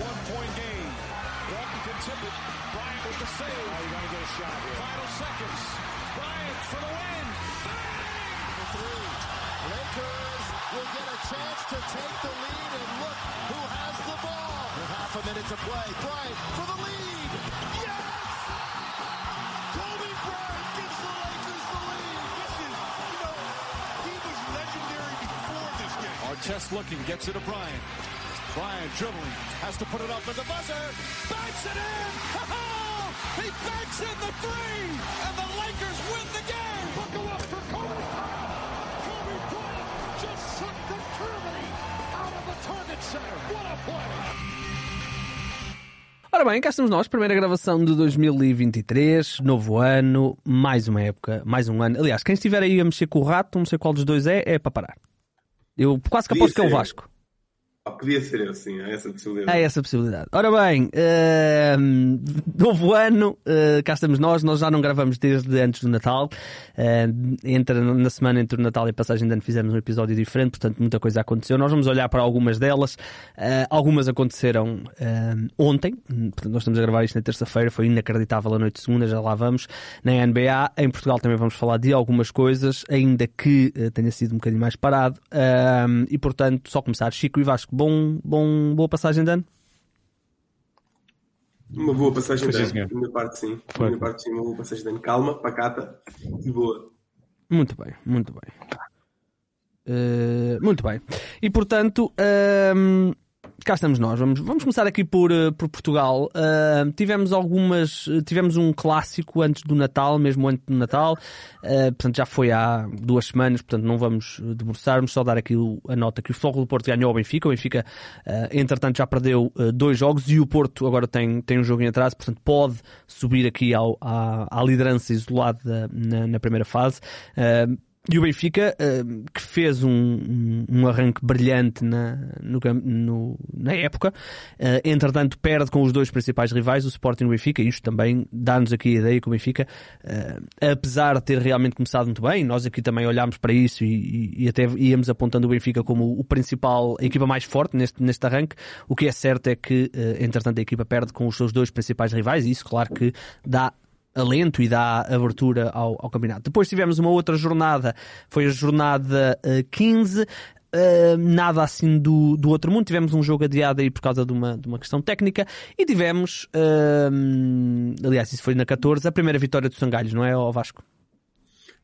one-point game. Walton can tip it. Bryant with the save. Oh, you're going to get a shot here. Final seconds. Bryant for the win. The three. Lakers will get a chance to take the lead, and look who has the ball. With half a minute to play. Bryant for the lead. Yes! Kobe Bryant gives the Lakers the lead. This is, you know, he was legendary before this game. Artest looking, gets it to Bryant. Bryant dribbling, has to put it up at the buzzer. Banks it in! He banks in the three! And the Lakers win the game! Buckle up for Kobe Bryant. Kobe Bryant just sucked the Germany out of the Target Center. What a play! Ora bem, cá estamos nós, primeira gravação de 2023, novo ano, mais uma época, mais um ano. Aliás, quem estiver aí a mexer com o rato, não sei qual dos dois é, é para parar. Eu quase que aposto que é o. Vasco. Ah, podia ser eu, sim, há essa possibilidade. Há essa possibilidade. Ora bem, ehm, novo ano, eh, cá estamos nós, nós já não gravamos desde antes do Natal. Eh, entre, na semana entre o Natal e a passagem de ano fizemos um episódio diferente, portanto muita coisa aconteceu. Nós vamos olhar para algumas delas. Eh, algumas aconteceram ehm, ontem, portanto nós estamos a gravar isto na terça-feira, foi inacreditável a noite de segunda, já lá vamos. Na NBA, em Portugal também vamos falar de algumas coisas, ainda que eh, tenha sido um bocadinho mais parado. Ehm, e portanto, só começar, Chico e Vasco, bom, bom, boa passagem de ano. Uma boa passagem de ano. minha parte, sim. Foi. minha parte, sim, uma boa passagem de ano. Calma, pacata e boa. Muito bem, muito bem. Eh, muito bem. E portanto, ehm, cá estamos nós. Vamos, vamos começar aqui por, eh, por Portugal. Ehm, tivemos algumas. eh, Tivemos um clássico antes do Natal, mesmo antes do Natal. Eh, portanto, já foi há duas semanas, portanto, não vamos debruçarmos, só dar aqui a nota que o Futebol do Porto ganhou ao Benfica. O Benfica, eh, entretanto, já perdeu dois jogos e o Porto agora tem, tem um jogo em atraso, portanto, pode subir aqui ao, à, à liderança isolada na, na primeira fase. E o Benfica, eh, que fez um, um- arranque brilhante na, no no- na época, eh, entretanto perde com os dois principais rivais, o Sporting e o Benfica, e isto também dá-nos aqui a ideia que o Benfica, eh, apesar de ter realmente começado muito bem, nós aqui também olhámos para isso e, e- e até íamos apontando o Benfica como o principal, a equipa mais forte neste, neste arranque, o que é certo é que, entretanto, a equipa perde com os seus dois principais rivais, e isso, claro que dá alento e dá abertura ao, ao campeonato. Depois tivemos uma outra jornada, foi a jornada eh, 15. eh, nada assim do, do outro mundo. Tivemos um jogo adiado aí por causa de uma, de uma questão técnica e tivemos, eh, aliás, isso foi na 14, a primeira vitória do Sangalhos, não é, ó Vasco?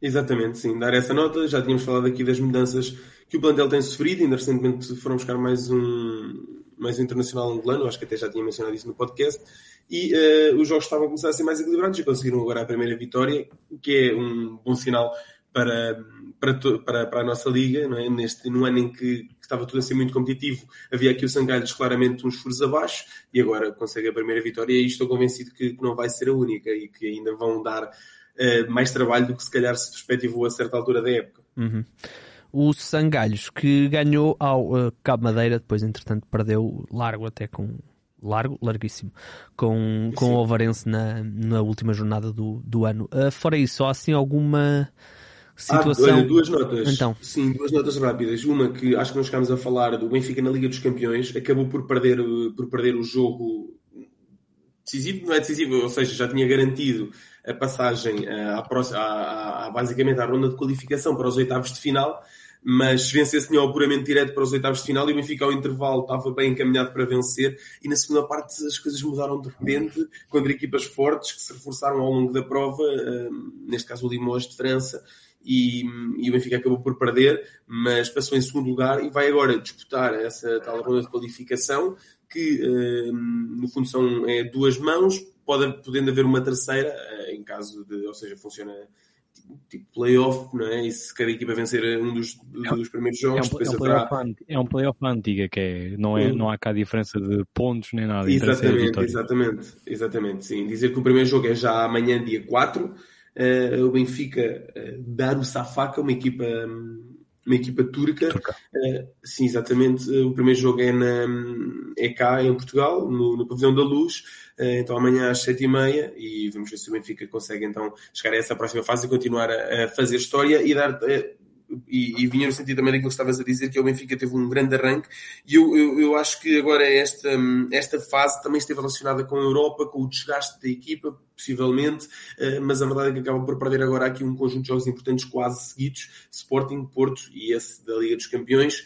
Exatamente, sim. Dar essa nota. Já tínhamos falado aqui das mudanças que o plantel tem sofrido. Ainda recentemente foram buscar mais um, mais um internacional angolano. Acho que até já tinha mencionado isso no podcast. E eh, os jogos estavam a começar a ser mais equilibrados e conseguiram agora a primeira vitória, o que é um bom sinal para, para, para, para a nossa liga. Não é? Neste, no ano em que, que estava tudo a ser muito competitivo, havia aqui o Sangalhos claramente uns furos abaixo e agora consegue a primeira vitória. E estou convencido que, que não vai ser a única e que ainda vão dar eh, mais trabalho do que se calhar se perspectivou a certa altura da época. O Sangalhos, que ganhou ao eh, Cabo Madeira, depois entretanto perdeu largo até com largo, larguíssimo, com, com Sim. o Alvarense na, na última jornada do, do ano. Ah, fora isso, só assim alguma situação. Ah, olha, duas notas. Então. Sim, duas notas rápidas. Uma que acho que não chegámos a falar do Benfica na Liga dos Campeões, acabou por perder, eh, por perder o jogo decisivo, não é decisivo, ou seja, já tinha garantido a passagem eh, à- à- à- basicamente à ronda de qualificação para os oitavos de final, mas se vencesse tinha o apuramento direto para os oitavos de final e o Benfica ao intervalo estava bem encaminhado para vencer. E na segunda parte as coisas mudaram de repente contra equipas fortes que se reforçaram ao longo da prova, eh, neste caso o Limoges de França, e, e o Benfica acabou por perder, mas passou em segundo lugar e vai agora disputar essa tal ronda de qualificação que eh, no fundo são é, duas mãos, pode, podendo haver uma terceira eh, em caso de, ou seja, funciona tipo, tipo playoff, não é? E se cada equipa vencer um dos, dos primeiros É jogos, um, depois é um haverá- anti- é um playoff antiga, que é, não, é, não há cá diferença de pontos nem nada. é Exatamente, exatamente, exatamente, sim. Dizer que o primeiro jogo é já amanhã, dia 4. eh, o Benfica uh, dar o Safaka, uma equipa, uma equipa turca. Turca. Eh, sim, exatamente. O primeiro jogo é, na, é cá, em Portugal, no, no Pavilhão da Luz. Eh, então amanhã às 7h30 e vamos ver se o Benfica consegue então chegar a essa próxima fase e continuar a, a fazer história e dar. eh, e, e vinha no sentido também daquilo que estavas a dizer, que é o Benfica teve um grande arranque, e eu, eu, eu acho que agora esta, esta fase também esteve relacionada com a Europa, com o desgaste da equipa, possivelmente, uh, mas a verdade é que acaba por perder agora aqui um conjunto de jogos importantes quase seguidos, Sporting, Porto e esse da Liga dos Campeões,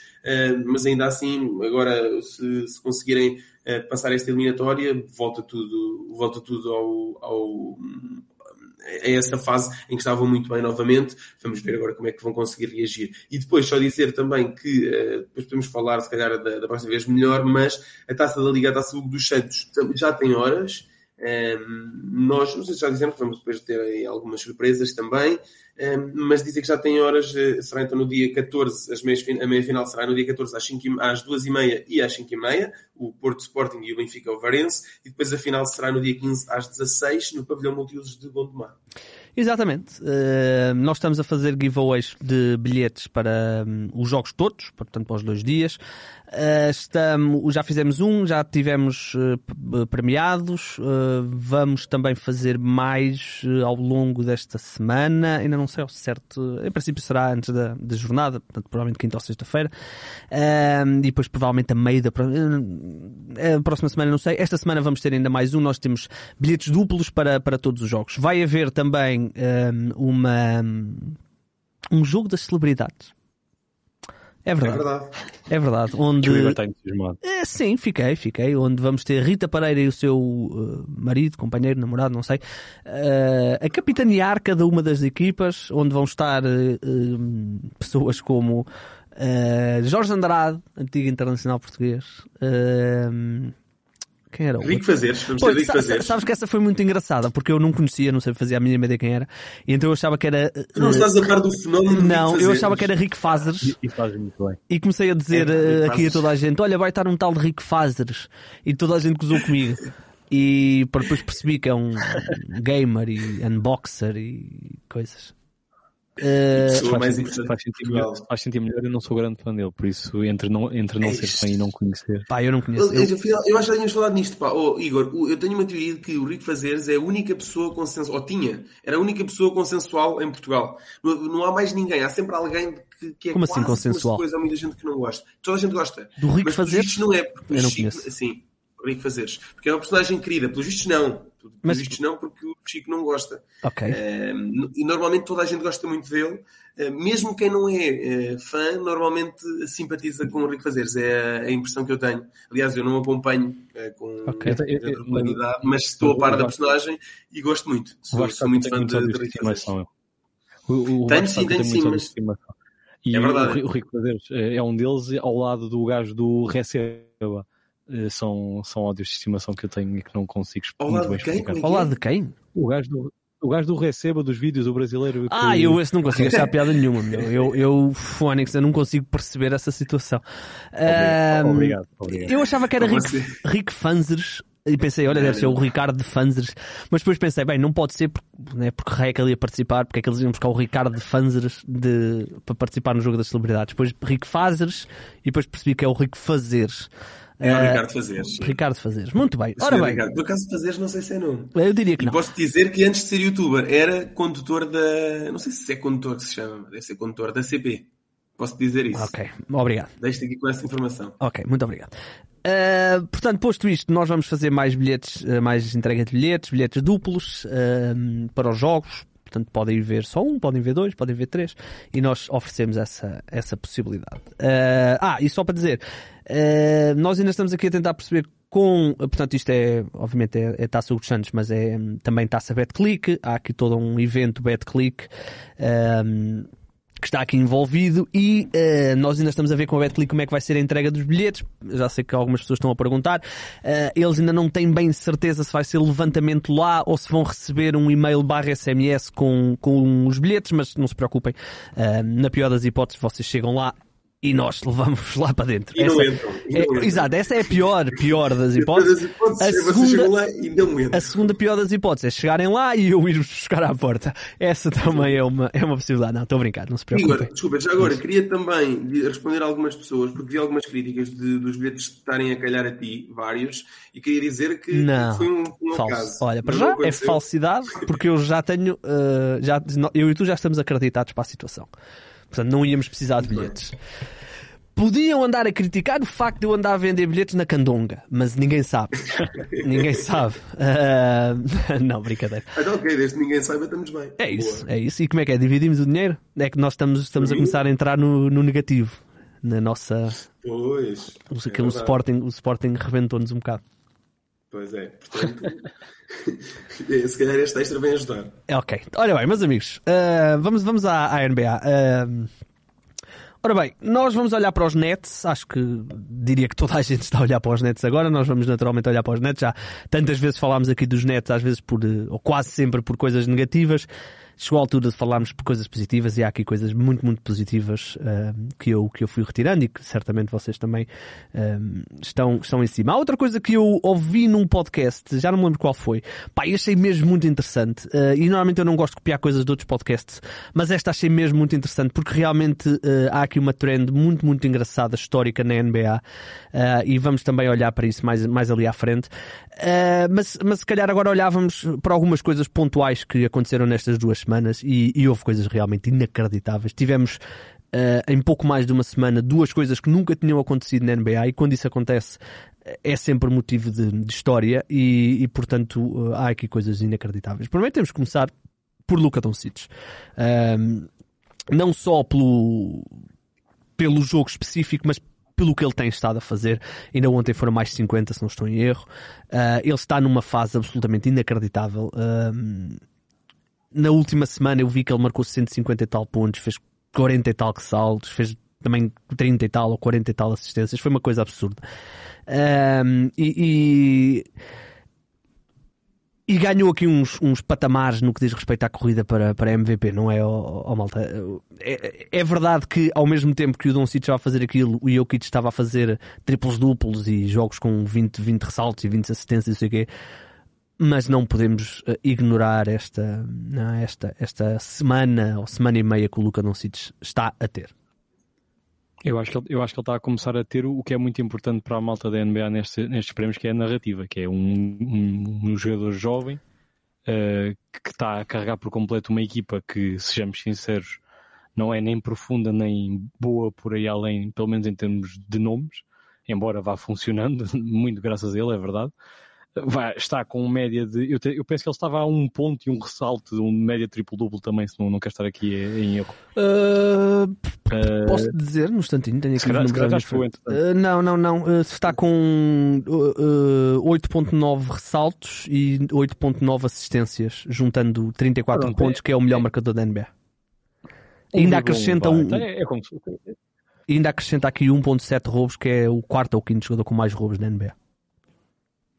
mas ainda assim, agora se, se conseguirem passar esta eliminatória, volta tudo, volta tudo ao, ao a essa fase em que estavam muito bem novamente. Vamos ver agora como é que vão conseguir reagir. E depois só dizer também que, uh, depois podemos falar se calhar da, da próxima vez melhor, mas a taça da Liga, a taça dos Santos já tem horas. Um, nós, não sei se já dizemos, vamos depois ter algumas surpresas também, um, mas dizer que já tem horas, uh, será então no dia 14, as meias, a meia final será no dia 14 às, 5, às 2h30 e às 5h30, o Porto Sporting e o Benfica o Varense, e depois a final será no dia 15 às 16 no pavilhão multiusos de Gondomar. Exatamente. Uh, nós estamos a fazer giveaways de bilhetes para um, os jogos todos, portanto para os dois dias. Uh, estamos, já fizemos um, já tivemos uh, premiados. vamos também fazer mais ao longo desta semana. Ainda não sei ao certo. Em princípio será antes da, da jornada, portanto provavelmente quinta ou sexta-feira. e depois provavelmente a meio da a próxima semana, não sei. Esta semana vamos ter ainda mais um. Nós temos bilhetes duplos para, para todos os jogos. Vai haver também um, uma, um jogo das celebridades. É verdade. É verdade. É verdade. Onde... está entusiasmado. É, sim, fiquei, fiquei. Onde vamos ter Rita Pareira e o seu uh, marido, companheiro, namorado, não sei, uh, a capitanear cada uma das equipas, onde vão estar uh, pessoas como Jorge Andrade, antigo internacional português. Quem era o Rico Fazeres, vamos ter Rico Fazeres. Sabes que essa foi muito engraçada, porque eu não conhecia, não sei fazer a mínima ideia quem era, e então eu achava que era. Tu não estás a par do fenómeno Não, eu achava que era Rico Fazeres. E, e faz muito bem. E comecei a dizer é, aqui a toda a gente: olha, vai estar um tal de Rico Fazeres. E toda a gente gozou comigo. E depois percebi que é um gamer e unboxer e coisas. Uh, faz, sentir melhor, faz sentir melhor, eu não sou grande fã dele, por isso entre não, entre não é ser fã e não conhecer. Pá, eu não conheço. Eu, eu, eu acho que já tínhamos falado nisto, pá. Oh, Igor, eu tenho uma teoria de que o Rico Fazeres é a única pessoa consensual, ou tinha, era a única pessoa consensual em Portugal. Não, não há mais ninguém, há sempre alguém que, que é Como assim consensual? Coisa, há muita gente que não gosta. Toda a gente gosta. Do Rico Fazeres? não é, porque eu não Chico, conheço. Assim, Rico Fazeres. Porque é uma personagem querida, pelos vistos não. Pelos Mas... vistos não, porque o Chico não gosta. Ok. Uh, e normalmente toda a gente gosta muito dele. Uh, mesmo quem não é uh, fã, normalmente simpatiza com o Rico Fazeres. É a, a, impressão que eu tenho. Aliás, eu não acompanho com okay. regularidade, mas estou a par da personagem e gosto muito. Sou, sou muito fã de, de Rico Fazeres. tenho sim, tenho sim, mas... E é verdade. O, o Rico Fazeres é um deles ao lado do gajo do Receba. Eh, são, são ódios de estimação que eu tenho e que não consigo muito bem explicar. Ao lado de quem? O gajo do, o gajo do Receba dos vídeos, o brasileiro. Que... Ah, eu esse não consigo achar piada nenhuma, meu. Eu, eu, Fónix, eu não consigo perceber essa situação. Obrigado, um, obrigado, obrigado, Eu achava que era Rick, Rick Fanzers e pensei, olha, deve ser o Ricardo de Fanzers. Mas depois pensei, bem, não pode ser porque, né, porque Rei é que ele ia participar, porque é que eles iam buscar o Ricardo de Fanzers de, para participar no jogo das celebridades. Depois Rick Fazers e depois percebi que é o Rick Fazeres. É o Ricardo Fazeres. Ricardo Fazeres, muito bem. Ora bem. Ricardo. Por acaso Fazeres não sei se é nome. Eu diria que e não. posso dizer que antes de ser youtuber era condutor da. Não sei se é condutor que se chama, deve ser condutor da CP. Posso dizer isso. Ok, obrigado. Deixo-te aqui com essa informação. Ok, muito obrigado. Uh, portanto, posto isto, nós vamos fazer mais bilhetes, uh, mais entrega de bilhetes, bilhetes duplos uh, para os jogos. Portanto, podem ver só um, podem ver dois, podem ver três, e nós oferecemos essa, essa possibilidade. ah, e só para dizer, Uh, nós ainda estamos aqui a tentar perceber com, portanto, isto é, obviamente, é, é Taça Hugo Santos, mas é também Taça BetClick. Há aqui todo um evento BetClick. Um, que está aqui envolvido e uh, nós ainda estamos a ver com a BetClick como é que vai ser a entrega dos bilhetes. Já sei que algumas pessoas estão a perguntar. Uh, eles ainda não têm bem certeza se vai ser levantamento lá ou se vão receber um e-mail barra SMS com, com os bilhetes, mas não se preocupem. Uh, na pior das hipóteses, vocês chegam lá e nós levamos lá para dentro. E essa, não entram. É, Exato, essa é a pior, pior das hipóteses. a, segunda, a segunda pior das hipóteses é chegarem lá e eu ir buscar à porta. Essa também é uma, é uma possibilidade. Não, estou a brincar, não se preocupem. Igor, desculpa, já agora, queria também responder a algumas pessoas, porque vi algumas críticas de, dos bilhetes estarem a calhar a ti, vários, e queria dizer que não, foi um, um falso. acaso. Olha, para já é falsidade, porque eu já tenho, uh, já, eu e tu já estamos acreditados para a situação. Portanto, não íamos precisar de bilhetes. Podiam andar a criticar o facto de eu andar a vender bilhetes na Candonga, mas ninguém sabe. ninguém sabe. Uh... não, brincadeira. Então, ok, desde que ninguém saiba, estamos bem. É isso, Boa. é isso. E como é que é? Dividimos o dinheiro? É que nós estamos, estamos a começar a entrar no, no negativo. Na nossa. Pois. O, é Sporting, o Sporting rebentou-nos um bocado. Pois é, portanto, se calhar este extra vem ajudar. Ok, olha bem, meus amigos, uh, vamos, vamos à, à NBA. Uh, Ora bem, nós vamos olhar para os nets. Acho que diria que toda a gente está a olhar para os nets agora. Nós vamos naturalmente olhar para os nets. Já tantas vezes falámos aqui dos nets, às vezes por, ou quase sempre por coisas negativas chegou a altura de falarmos por coisas positivas e há aqui coisas muito, muito positivas uh, que, eu, que eu fui retirando e que certamente vocês também uh, estão, estão em cima. Há outra coisa que eu ouvi num podcast, já não me lembro qual foi, pá, achei mesmo muito interessante. Uh, e normalmente eu não gosto de copiar coisas de outros podcasts, mas esta achei mesmo muito interessante porque realmente há aqui uma trend muito, muito engraçada, histórica na NBA e vamos também olhar para isso mais, mais ali à frente. Mas, mas se calhar agora olhávamos para algumas coisas pontuais que aconteceram nestas duas semanas e, e houve coisas realmente inacreditáveis. Tivemos Uh, em pouco mais de uma semana duas coisas que nunca tinham acontecido na NBA e quando isso acontece é sempre motivo de, de história e, e portanto uh, há aqui coisas inacreditáveis. Primeiro temos que começar por Luka Doncic. Uh, não só pelo, pelo jogo específico, mas pelo que ele tem estado a fazer. Ainda ontem foram mais de 50, se não estou em erro. ele está numa fase absolutamente inacreditável na última semana eu vi que ele marcou 150 e tal pontos, fez 40 e tal saltos, fez também 30 e tal ou 40 e tal assistências, foi uma coisa absurda. Um, e, e, e, ganhou aqui uns, uns patamares no que diz respeito à corrida para, para MVP, não é, oh, oh, Malta? É, é, verdade que ao mesmo tempo que o Doncic estava a fazer aquilo, o Jokic estava a fazer triplos duplos e jogos com 20, 20 ressaltos e 20 assistências e não sei o quê mas não podemos uh, ignorar esta, não, esta, esta semana ou semana e meia que o Luca Doncic está a ter. Eu acho, que ele, eu acho que ele está a começar a ter o que é muito importante para a malta da NBA neste, nestes prémios, que é a narrativa, que é um, um, um jogador jovem uh, que está a carregar por completo uma equipa que, sejamos sinceros, não é nem profunda nem boa por aí além, pelo menos em termos de nomes, embora vá funcionando, muito graças a ele, é verdade vai, está com média de. Eu, te, eu, penso que ele estava a um ponto e um ressalto de um média triplo-duplo também, se não, não quer estar aqui em erro. Uh, uh, posso dizer, no instantinho, tenho aqui calhar, foi, uh, Não, não, não. está com 8.9 ressaltos e 8.9 assistências, juntando 34 Pronto, pontos, é, que é o melhor é, marcador da NBA. Um ainda acrescenta um. Então é, é como... Ainda acrescenta aqui 1.7 roubos, que é o quarto ou quinto jogador com mais roubos da NBA.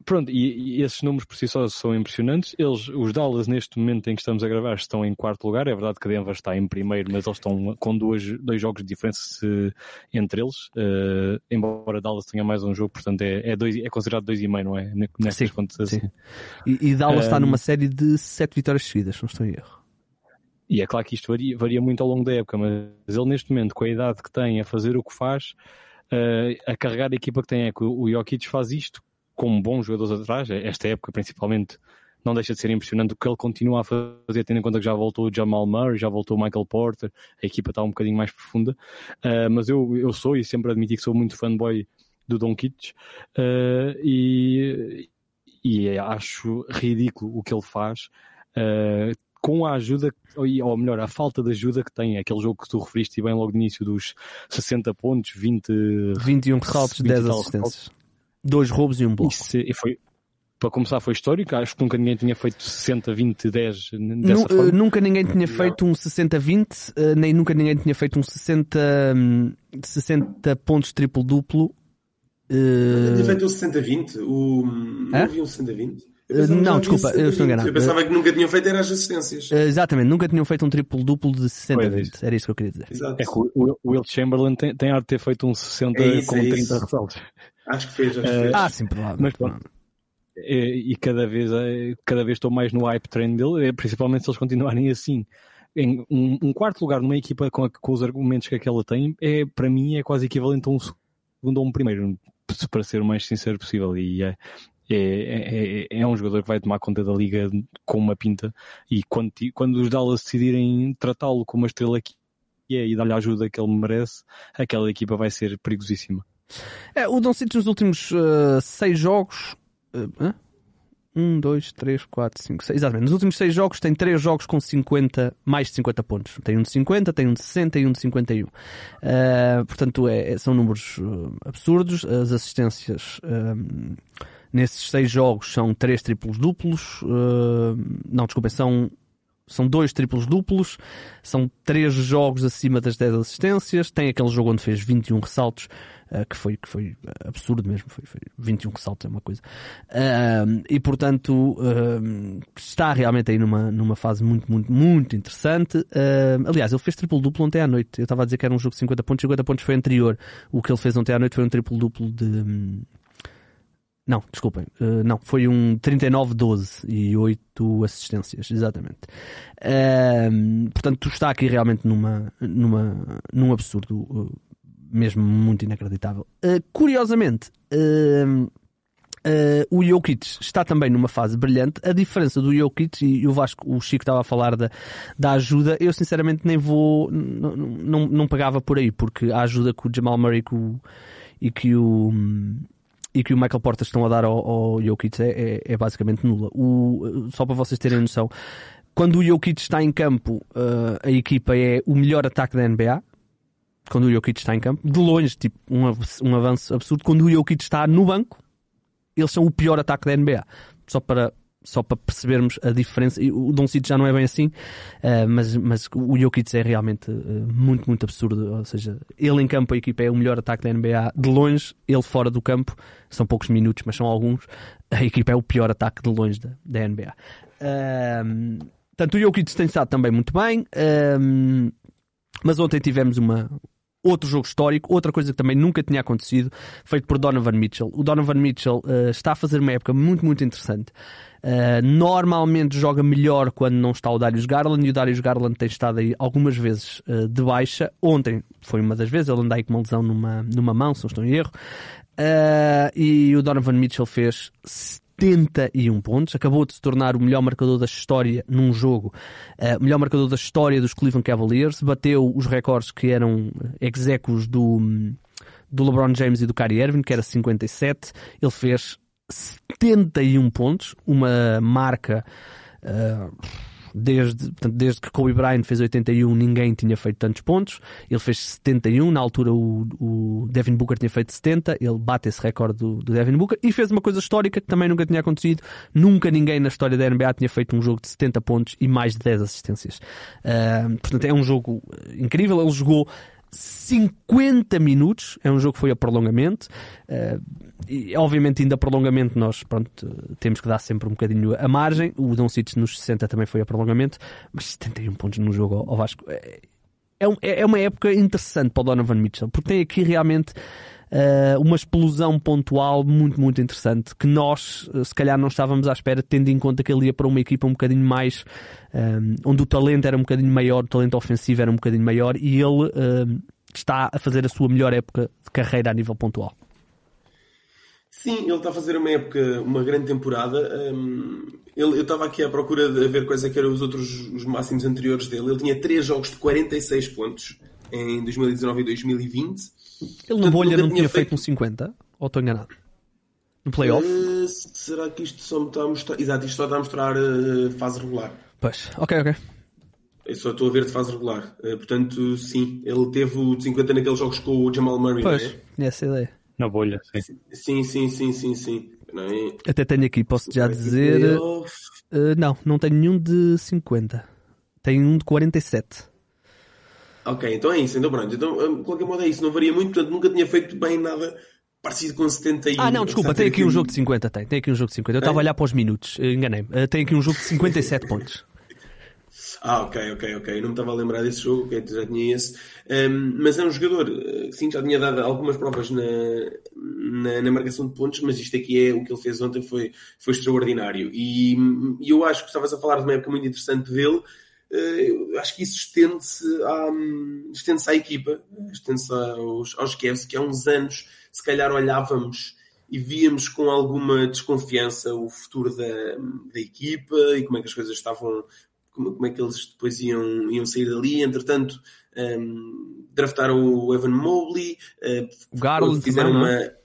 Pronto, e, e, esses números por si só são impressionantes. Eles, os Dallas, neste momento em que estamos a gravar, estão em quarto lugar. É verdade que Denver está em primeiro, mas eles estão com duas, dois jogos de diferença entre eles. Uh, embora Dallas tenha mais um jogo, portanto é, é, dois, é considerado dois e meio, não é? Nestas sim, contas sim. Assim. E, e Dallas um, está numa série de sete vitórias seguidas, não estou em erro. E é claro que isto varia, varia, muito ao longo da época, mas ele neste momento, com a idade que tem, a fazer o que faz, uh, a carregar a equipa que tem, é que o Jokic faz isto com bons jogadores atrás, esta época principalmente, não deixa de ser impressionante o que ele continua a fazer, tendo em conta que já voltou o Jamal Murray, já voltou o Michael Porter, a equipa está um bocadinho mais profunda, uh, mas eu, eu sou e sempre admiti que sou muito fanboy do Don Kitts uh, e, e acho ridículo o que ele faz. Uh, com a ajuda, ou melhor, a falta de ajuda que tem, aquele jogo que tu referiste bem logo no início dos 60 pontos, 20... 21 ressaltos, 10 assistências dois roubos e um bloco. Isso, e foi, para começar foi histórico, acho que nunca ninguém tinha feito 60, 20, 10 dessa nu, forma. Uh, nunca ninguém tinha feito um 60, 20, uh, nem nunca ninguém tinha feito um 60, um, 60 pontos triplo duplo. Uh... Tinha feito um 60, 20? O... Não havia um 60, 20? Uh, não, desculpa, eu estou enganado. Eu pensava que nunca tinham feito era as assistências. Uh, exatamente, nunca tinham feito um triplo duplo de 60 20. Era isso que eu queria dizer. Exato. É que o Will Chamberlain tem, tem a ter feito um 60 é isso, com é 30 ressaltos. Acho que fez, acho que fez. Ah, sim, provável. Mas pronto. E, e, cada vez eh, cada vez estou mais no hype train dele, principalmente se eles continuarem assim. Em um, um quarto lugar numa equipa com, a, com, os argumentos que aquela tem, é, para mim é quase equivalente a um segundo ou um primeiro, para ser o mais sincero possível. E é, é, é, é, um jogador que vai tomar conta da liga com uma pinta. E quando, quando os Dallas decidirem tratá-lo como uma estrela aqui e dar-lhe a ajuda que ele merece, aquela equipa vai ser perigosíssima. É, o Doncic nos últimos uh, seis jogos. Uh, um, dois, três, quatro, cinco, seis. Exatamente. Nos últimos seis jogos tem três jogos com 50, mais de 50 pontos. Tem um de 50, tem um de 60 e um de 51. Uh, portanto, é, é, são números uh, absurdos. As assistências uh, nesses seis jogos são três triplos duplos. não, desculpem, são são dois triplos duplos, são três jogos acima das 10 assistências, tem aquele jogo onde fez 21 ressaltos, uh, que, foi, que foi absurdo mesmo, foi, foi 21 ressaltos é uma coisa. Uh, e portanto está realmente aí numa, numa fase muito, muito, muito interessante. aliás, ele fez triplo duplo ontem à noite. Eu estava a dizer que era um jogo de 50 pontos, 50 pontos foi anterior. O que ele fez ontem à noite foi um triplo duplo de. Não, desculpem. Uh, não, foi um 39-12 e 8 assistências, exatamente. Uh, portanto, está aqui realmente numa, numa, num absurdo uh, mesmo muito inacreditável. Eh, curiosamente, o Jokic está também numa fase brilhante. A diferença do Jokic e o Vasco, o Chico estava a falar da, da ajuda, eu sinceramente nem vou, não, não, não pagava por aí, porque a ajuda que o Jamal Murray que o, e que o e que o Michael Portas estão a dar ao, ao Jokic é, é, é basicamente nula. O, só para vocês terem noção, quando o Jokic está em campo, uh, a equipa é o melhor ataque da NBA. Quando o Jokic está em campo, de longe, tipo, um, um avanço absurdo. Quando o Jokic está no banco, eles são o pior ataque da NBA. Só para só para percebermos a diferença. O Doncic já não é bem assim, uh, mas, mas o Jokic é realmente uh, muito, muito absurdo. Ou seja, ele em campo, a equipa é o melhor ataque da NBA. De longe, ele fora do campo, são poucos minutos, mas são alguns. A equipa é o pior ataque de longe da, da NBA. Uh, portanto, o Jokic tem estado também muito bem. Uh, mas ontem tivemos uma, outro jogo histórico, outra coisa que também nunca tinha acontecido, feito por Donovan Mitchell. O Donovan Mitchell uh, está a fazer uma época muito, muito interessante. Uh, normalmente joga melhor quando não está o Darius Garland e o Darius Garland tem estado aí algumas vezes uh, de baixa. Ontem foi uma das vezes, ele anda aí com uma lesão numa, numa mão, se não estou em erro. E o Donovan Mitchell fez 71 pontos, acabou de se tornar o melhor marcador da história num jogo, o melhor marcador da história dos Cleveland Cavaliers, bateu os recordes que eram execos do, do LeBron James e do Kyrie Irving, que era 57, ele fez 71 pontos, uma marca uh, desde, portanto, desde que Kobe Bryant fez 81 ninguém tinha feito tantos pontos, ele fez 71, na altura o, o Devin Booker tinha feito 70, ele bate esse recorde do, do, Devin Booker e fez uma coisa histórica que também nunca tinha acontecido, nunca ninguém na história da NBA tinha feito um jogo de 70 pontos e mais de 10 assistências. Uh, portanto é um jogo incrível, ele jogou 50 minutos, é um jogo que foi a prolongamento. Uh, e obviamente ainda prolongamento nós pronto, temos que dar sempre um bocadinho a margem. O Dom Cites nos 60 também foi a prolongamento, mas 71 pontos no jogo ao Vasco. É, é, é uma época interessante para o Donovan Mitchell, porque tem aqui realmente uh, uma explosão pontual muito, muito interessante que nós, se calhar, não estávamos à espera, tendo em conta que ele ia para uma equipa um bocadinho mais um, onde o talento era um bocadinho maior, o talento ofensivo era um bocadinho maior e ele está a fazer a sua melhor época de carreira a nível pontual. Sim, ele está a fazer uma época, uma grande temporada. Um, ele, eu estava aqui à procura de ver quais é que eram os outros os máximos anteriores dele. Ele tinha 3 jogos de 46 pontos em 2019 e 2020. Ele na bolha não tinha feito, feito um 50? Ou estou enganado? No playoff? Uh, será que isto só me está a mostrar. Exato, isto só está a mostrar uh, fase regular. Pois, ok, ok. Eu só estou a ver de fase regular. Uh, portanto, sim, ele teve o de 50 naqueles jogos com o Jamal Murray. Pois, é? tinha essa ideia. Na bolha, sim. Sim, sim, sim, sim, sim. É? Até tenho aqui, posso já dizer. Uh, não, não tenho nenhum de 50. Tenho um de 47. Ok, então é isso. Então pronto. Então, de qualquer modo é isso. Não varia muito, portanto nunca tinha feito bem nada parecido com 71. Ah, não, desculpa, tem aqui um jogo de 50, tem. Tem aqui um jogo de 50. Eu estava a olhar para os minutos, enganei-me. Uh, tem aqui um jogo de 57 pontos. Ah, ok, ok, ok. Não me estava a lembrar desse jogo, ok, já tinha esse. Um, mas é um jogador, eh, sim, já tinha dado algumas provas na, na, na, marcação de pontos, mas isto aqui é o que ele fez ontem foi, foi extraordinário. E, e eu acho que estavas a falar de uma época muito interessante dele. Eh, eu acho que isso estende-se à, estende à equipa, estende-se aos, aos Cavs, que há uns anos se calhar olhávamos e víamos com alguma desconfiança o futuro da, da equipa e como é que as coisas estavam como, como é que eles depois iam, iam sair dali. Entretanto, um, draftaram o Evan Mobley, uh, Garland fizeram também, é? uma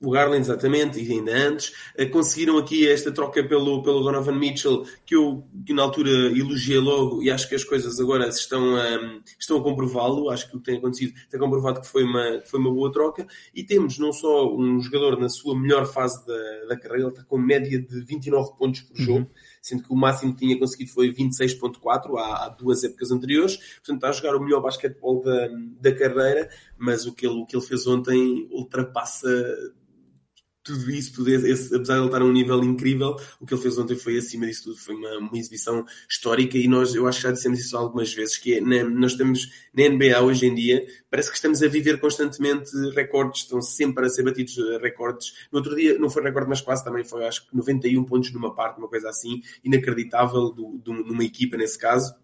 o Garland, exatamente, e ainda antes, conseguiram aqui esta troca pelo, pelo Donovan Mitchell, que eu que na altura elogiei logo, e acho que as coisas agora estão a, estão a comprová-lo, acho que o que tem acontecido tem comprovado que foi uma, foi uma boa troca, e temos não só um jogador na sua melhor fase da, da carreira, ele está com média de 29 pontos por jogo, uhum. sendo que o máximo que tinha conseguido foi 26.4 há, há, duas épocas anteriores, portanto está a jogar o melhor basquetebol da, da carreira, mas o que ele, o que ele fez ontem ultrapassa tudo isso, tudo esse, apesar de ele estar a um nível incrível, o que ele fez ontem foi acima disso tudo, foi uma, uma exibição histórica e nós, eu acho que já dissemos isso algumas vezes, que é, na, nós estamos na NBA hoje em dia, parece que estamos a viver constantemente recordes, estão sempre a ser batidos eh, recordes. No outro dia, não foi recorde, mas quase também foi, acho que 91 pontos numa parte, uma coisa assim, inacreditável do, do, numa equipa nesse caso.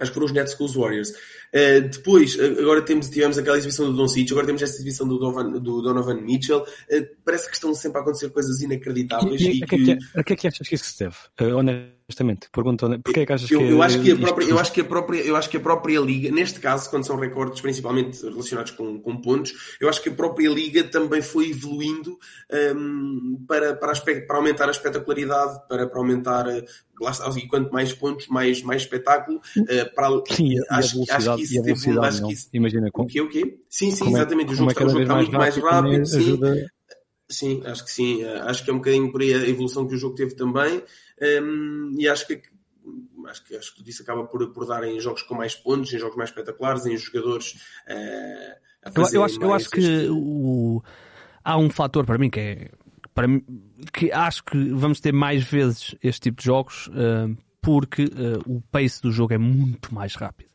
Acho que foram os Nets com os Warriors. Uh, depois, agora temos, tivemos aquela exibição do Don City, agora temos esta exibição do, Donovan, do Donovan Mitchell. Uh, parece que estão sempre a acontecer coisas inacreditáveis. E, e, e que... É a, que é que achas que isso se deve? Uh, honestamente, pergunto, porquê é que achas eu, que eu acho que a própria, eu acho que a própria, eu acho que a própria liga, neste caso, quando são recordes principalmente relacionados com, com pontos, eu acho que a própria liga também foi evoluindo um, para, para, para aumentar a espetacularidade, para, para aumentar lá está, e quanto mais pontos, mais, mais espetáculo. Uh, para, sim, acho, acho que isso teve um, acho que isso, Imagina como, o quê, o quê? Sim, sim, como é exatamente. É, o jogo, está, o jogo está muito mais rápido, sim. Ajuda... Sim, acho que sim. Eh, acho que é um bocadinho por aí a evolução que o jogo teve também. Um, e acho que acho que, acho que tudo isso acaba por, por dar em jogos com mais pontos, em jogos mais espetaculares, em jogadores uh, a eu, eu, acho, eu acho que o, há um fator para mim que é para mim, que acho que vamos ter mais vezes este tipo de jogos uh, porque uh, o pace do jogo é muito mais rápido.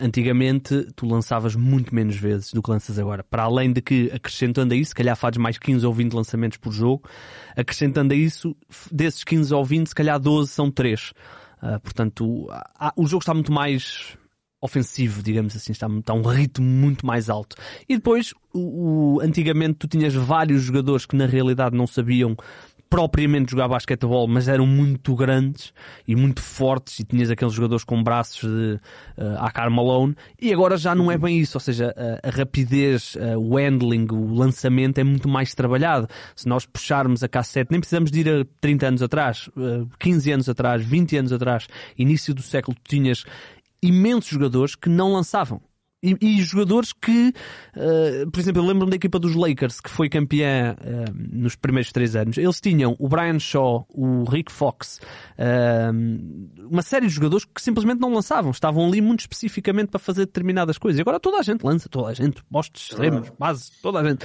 Antigamente tu lançavas muito menos vezes do que lanças agora. Para além de que, acrescentando a isso, se calhar fazes mais 15 ou 20 lançamentos por jogo, acrescentando a isso, desses 15 ou 20, se calhar 12 são 3. Uh, ah, portanto, há, o jogo está muito mais ofensivo, digamos assim, está, está um ritmo muito mais alto. E depois, o, o, antigamente tu tinhas vários jogadores que na realidade não sabiam propriamente jogar basquetebol, mas eram muito grandes e muito fortes e tinhas aqueles jogadores com braços de uh, a Carmalone e agora já não é bem isso, ou seja, a, a rapidez, uh, o handling, o lançamento é muito mais trabalhado. Se nós puxarmos a cassete, nem precisamos de ir a 30 anos atrás, uh, 15 anos atrás, 20 anos atrás, início do século, tinhas imensos jogadores que não lançavam. E, e, jogadores que, uh, por exemplo, eu lembro-me da equipa dos Lakers que foi campeã uh, nos primeiros três anos. Eles tinham o Brian Shaw, o Rick Fox, uh, uma série de jogadores que simplesmente não lançavam, estavam ali muito especificamente para fazer determinadas coisas. E agora toda a gente lança, toda a gente, postos extremos, base, toda a gente.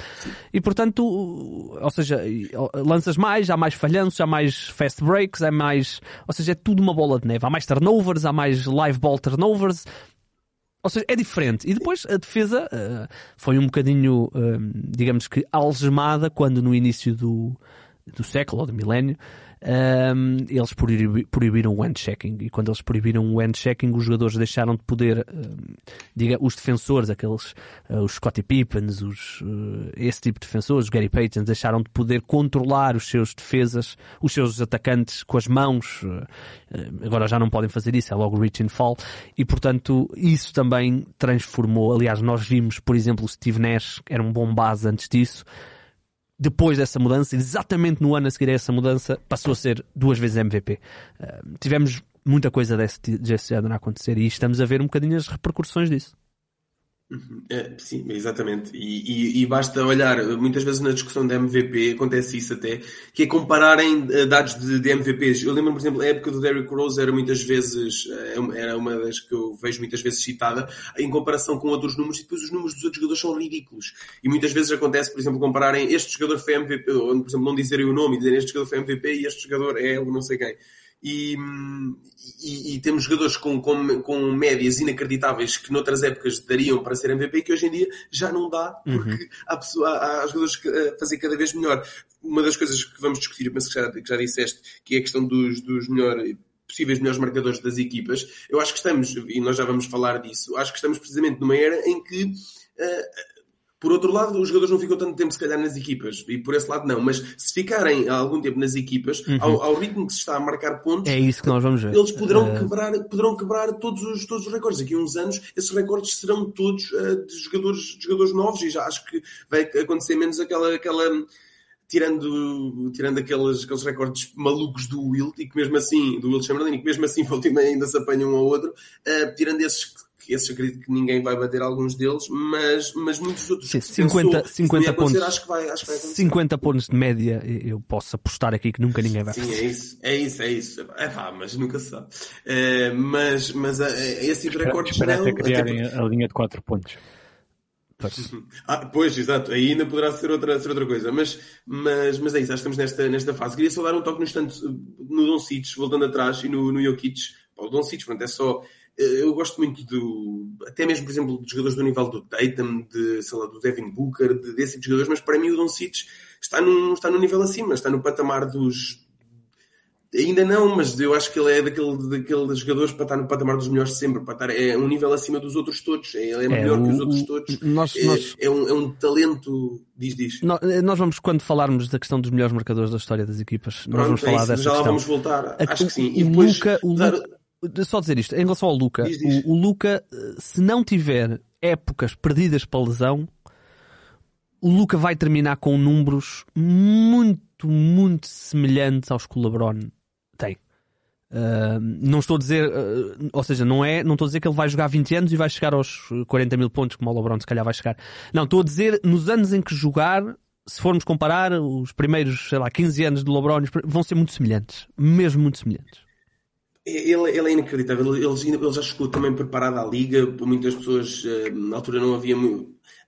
E portanto, ou seja, lanças mais, há mais falhanços, há mais fast breaks, há mais, ou seja, é tudo uma bola de neve. Há mais turnovers, há mais live ball turnovers ou seja, é diferente. E depois a defesa uh, foi um bocadinho, uh, digamos que, algemada quando no início do, do século ou do milénio um, eles proibiram o hand-checking. E quando eles proibiram o hand-checking os jogadores deixaram de poder diga, os defensores, aqueles uh, os Scottie Pippens, os, uh, esse tipo de defensores, os Gary Payton deixaram de poder controlar os seus defesas os seus atacantes com as mãos. Uh, agora já não podem fazer isso, é logo reach and fall. E portanto isso também transformou, aliás nós vimos por exemplo o Steve Nash, era um bom base antes disso depois dessa mudança, exatamente no ano a seguir a essa mudança, passou a ser duas vezes MVP. Uh, tivemos muita coisa desse, desse a acontecer e estamos a ver um bocadinho as repercussões disso. Uhum. É, sim, exatamente. E, e, e, basta olhar, muitas vezes na discussão da MVP acontece isso até, que é compararem eh, dados de, de MVPs. Eu lembro, por exemplo, a época do Derrick Rose era muitas vezes, eh, era uma das que eu vejo muitas vezes citada, em comparação com outros números, e depois os números dos outros jogadores são ridículos. E muitas vezes acontece, por exemplo, compararem este jogador foi MVP, ou, por exemplo, não dizerem o nome dizerem este jogador foi MVP e este jogador é o não sei quem e, e, e, temos jogadores com, com, com, médias inacreditáveis que noutras épocas dariam para ser MVP que hoje em dia já não dá porque uhum. há, pessoa, há, há, jogadores a fazer cada vez melhor. Uma das coisas que vamos discutir, penso que já, que já disseste, que é a questão dos, dos melhores possíveis melhores marcadores das equipas, eu acho que estamos, e nós já vamos falar disso, acho que estamos precisamente numa era em que uh, Por outro lado, os jogadores não ficam tanto tempo, se calhar, nas equipas. E por esse lado, não. Mas se ficarem algum tempo nas equipas, uhum. ao, ao, ritmo que se está a marcar pontos, é isso que nós vamos ver. eles poderão, uh... quebrar, poderão quebrar todos os, todos os recordes. Daqui a uns anos, esses recordes serão todos uh, de, jogadores, de jogadores novos e já acho que vai acontecer menos aquela. aquela tirando, tirando aqueles, aqueles recordes malucos do Wilt, e que mesmo assim, do Wilt Chamberlain, e que mesmo assim volta ainda se apanha um ao outro, uh, tirando esses esses acredito que ninguém vai bater alguns deles, mas, mas muitos outros. Sim, 50, 50 pontos. Acho que vai, acho que vai 50 pontos de média, eu posso apostar aqui que nunca ninguém vai fazer. Sim, é isso, é isso, é isso. É pá, mas nunca se sabe. Uh, mas, mas uh, esse tipo de recordes Espera não. criarem até... a linha de 4 pontos. Pois. Ah, pois, exato. Aí ainda poderá ser outra, ser outra coisa. Mas, mas, mas é isso, acho que estamos nesta, nesta fase. Queria só dar um toque no instante no Don Cic, voltando atrás, e no, no Jokic. O Don Cic, pronto, é só eh, eu gosto muito do, até mesmo, por exemplo, dos jogadores do nível do Tatum, de, sei lá, do Devin Booker, de, desse tipo de jogadores, mas para mim o Doncic está num, está num nível acima, está no patamar dos, ainda não, mas eu acho que ele é daquele, daqueles jogadores para estar no patamar dos melhores sempre, para estar, é um nível acima dos outros todos, é, ele é, é melhor o, que os outros todos, nós, é, nós, é, um, é um talento, diz, diz. Eh, nós vamos, quando falarmos da questão dos melhores marcadores da história das equipas, Pronto, nós vamos é falar isso, dessa já questão. Já vamos voltar, acho que sim. E depois, Luca, o Luca, só dizer isto, em relação ao Luca, diz, diz. O, o, Luca, se não tiver épocas perdidas para lesão, o Luca vai terminar com números muito, muito semelhantes aos que o LeBron tem. Uh, não estou a dizer, uh, ou seja, não é, não estou a dizer que ele vai jogar 20 anos e vai chegar aos 40 mil pontos, como o LeBron se calhar vai chegar. Não, estou a dizer nos anos em que jogar, se formos comparar, os primeiros, sei lá, 15 anos de LeBron vão ser muito semelhantes, mesmo muito semelhantes. Ele, ele, é inacreditável. Ele, já chegou também preparado à liga. Muitas pessoas, eh, na altura, não havia.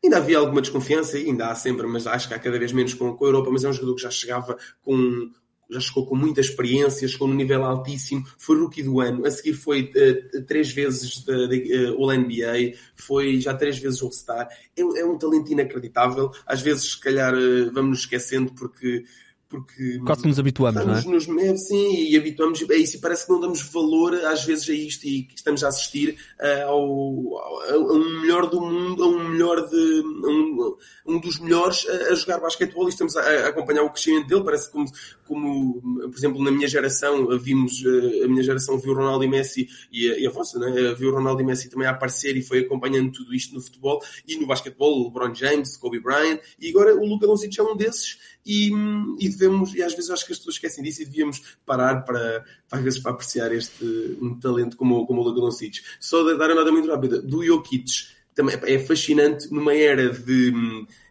Ainda havia alguma desconfiança, ainda há sempre, mas acho que há cada vez menos com, a Europa. Mas é um jogador que já chegava com. Já chegou com muita experiência, chegou num nível altíssimo, foi rookie do ano, a seguir foi uh, três vezes de, de, uh, All-NBA, foi já três vezes All-Star. É, é, um talento inacreditável. Às vezes, se calhar, uh, vamos nos esquecendo porque porque quase nos habituamos, não é? Nos, sim, e habituamos a isso e parece que não damos valor às vezes a isto e que estamos a assistir uh, ao, ao, a um melhor do mundo, a um melhor de um, um dos melhores a, a jogar basquetebol e estamos a, a, acompanhar o crescimento dele, parece como, como por exemplo na minha geração vimos uh, a minha geração viu Ronaldo e Messi e a, e a vossa, né? viu o Ronaldo e Messi também a aparecer e foi acompanhando tudo isto no futebol e no basquetebol, LeBron James, Kobe Bryant e agora o Luka Doncic é um desses e, e devemos, e às vezes acho que as pessoas esquecem disso e devíamos parar para, para às vezes para apreciar este um talento como, como o Luka Doncic. Só dar uma nota muito rápida, do Jokic também é fascinante numa era de,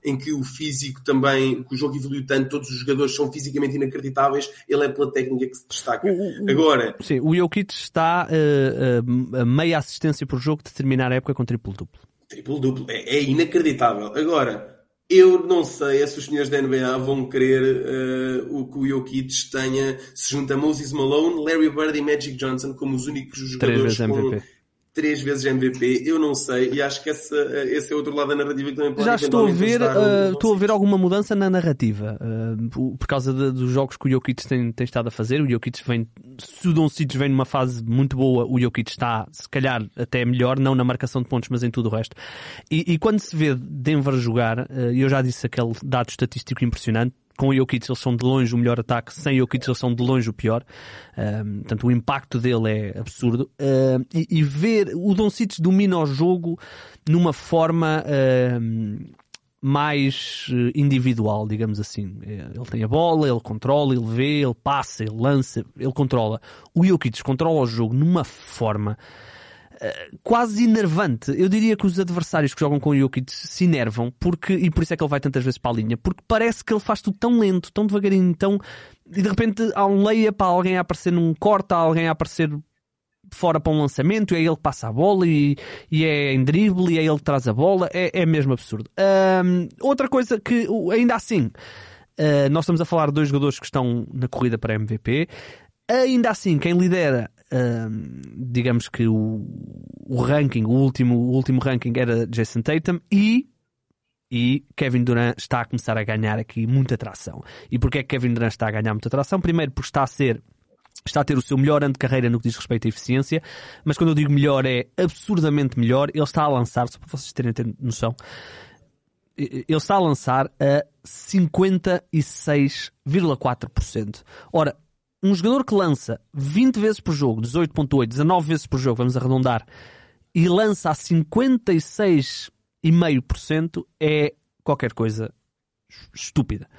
em que o físico também, que o jogo evoluiu tanto, todos os jogadores são fisicamente inacreditáveis, ele é pela técnica que se destaca. Agora... Sim, o Jokic está uh, uh, a meia assistência por jogo de terminar a época com triplo-duplo. Triplo-duplo, é, é inacreditável. Agora, eu não sei é se os senhores da NBA vão querer uh, o que o Jokic tenha, se junta Moses Malone, Larry Bird e Magic Johnson como os únicos jogadores com três vezes MVP, eu não sei, e acho que essa, esse é outro lado da narrativa que também pode Já estou a ver, uh, estou a ver alguma mudança na narrativa, uh, por causa de, dos jogos que o Jokic tem, tem estado a fazer. O Jokic vem, se o Doncic vem numa fase muito boa, o Jokic está, se calhar, até melhor, não na marcação de pontos, mas em tudo o resto. E, e quando se vê Denver jogar, uh, eu já disse aquele dado estatístico impressionante, com o Jokic eles são de longe o melhor ataque, sem Jokic eles são de longe o pior. Um, portanto, o impacto dele é absurdo. Um, e, e, ver o Doncic domina o jogo numa forma um, mais eh, individual, digamos assim. Ele tem a bola, ele controla, ele vê, ele passa, ele lança, ele controla. O Jokic controla o jogo numa forma quase enervante. Eu diria que os adversários que jogam com o Jokic se enervam porque, e por isso é que ele vai tantas vezes para a linha, porque parece que ele faz tudo tão lento, tão devagarinho, tão. E de repente há um leia para alguém a aparecer num corte, há alguém a aparecer fora para um lançamento, e é ele que passa a bola e, e é em drible e é ele que traz a bola, é, é mesmo absurdo. Outra coisa que, ainda assim, uh, nós estamos a falar de dois jogadores que estão na corrida para MVP. Ainda assim, quem lidera digamos que o, o ranking, o último, o último ranking era Jason Tatum e e Kevin Durant está a começar a ganhar aqui muita tração. E porquê é que Kevin Durant está a ganhar muita tração? Primeiro porque está a ser está a ter o seu melhor ano de carreira no que diz respeito à eficiência, mas quando eu digo melhor é absurdamente melhor, ele está a lançar, só para vocês terem noção, ele está a lançar a 56,4%. Ora, um jogador que lança 20 vezes por jogo, 18.8, 19 vezes por jogo, vamos arredondar, e lança a 56,5% é qualquer coisa estúpida.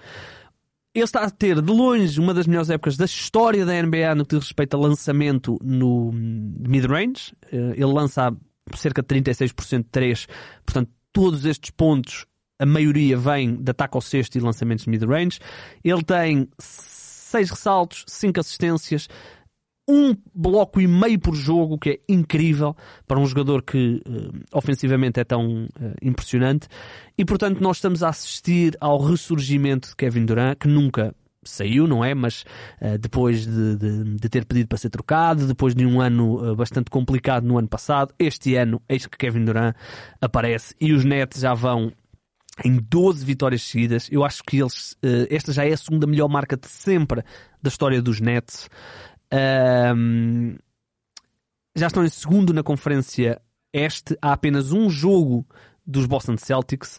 Ele está a ter, de longe, uma das melhores épocas da história da NBA no que diz respeito a lançamento no mid-range. Eh, ele lança cerca de 36% de 3, portanto, todos estes pontos, a maioria vem de ataque ao sexto e lançamentos mid-range. Ele tem 6 ressaltos, 5 assistências, um bloco e meio por jogo, que é incrível para um jogador que uh, ofensivamente é tão uh, impressionante. E portanto, nós estamos a assistir ao ressurgimento de Kevin Durant, que nunca saiu, não é? Mas uh, depois de, de, de, ter pedido para ser trocado, depois de um ano bastante complicado no ano passado, este ano, eis que Kevin Durant aparece e os Nets já vão em 12 vitórias seguidas. Eu acho que eles, esta já é a segunda melhor marca de sempre da história dos Nets. Já estão em segundo na conferência este. Há apenas um jogo dos Boston Celtics.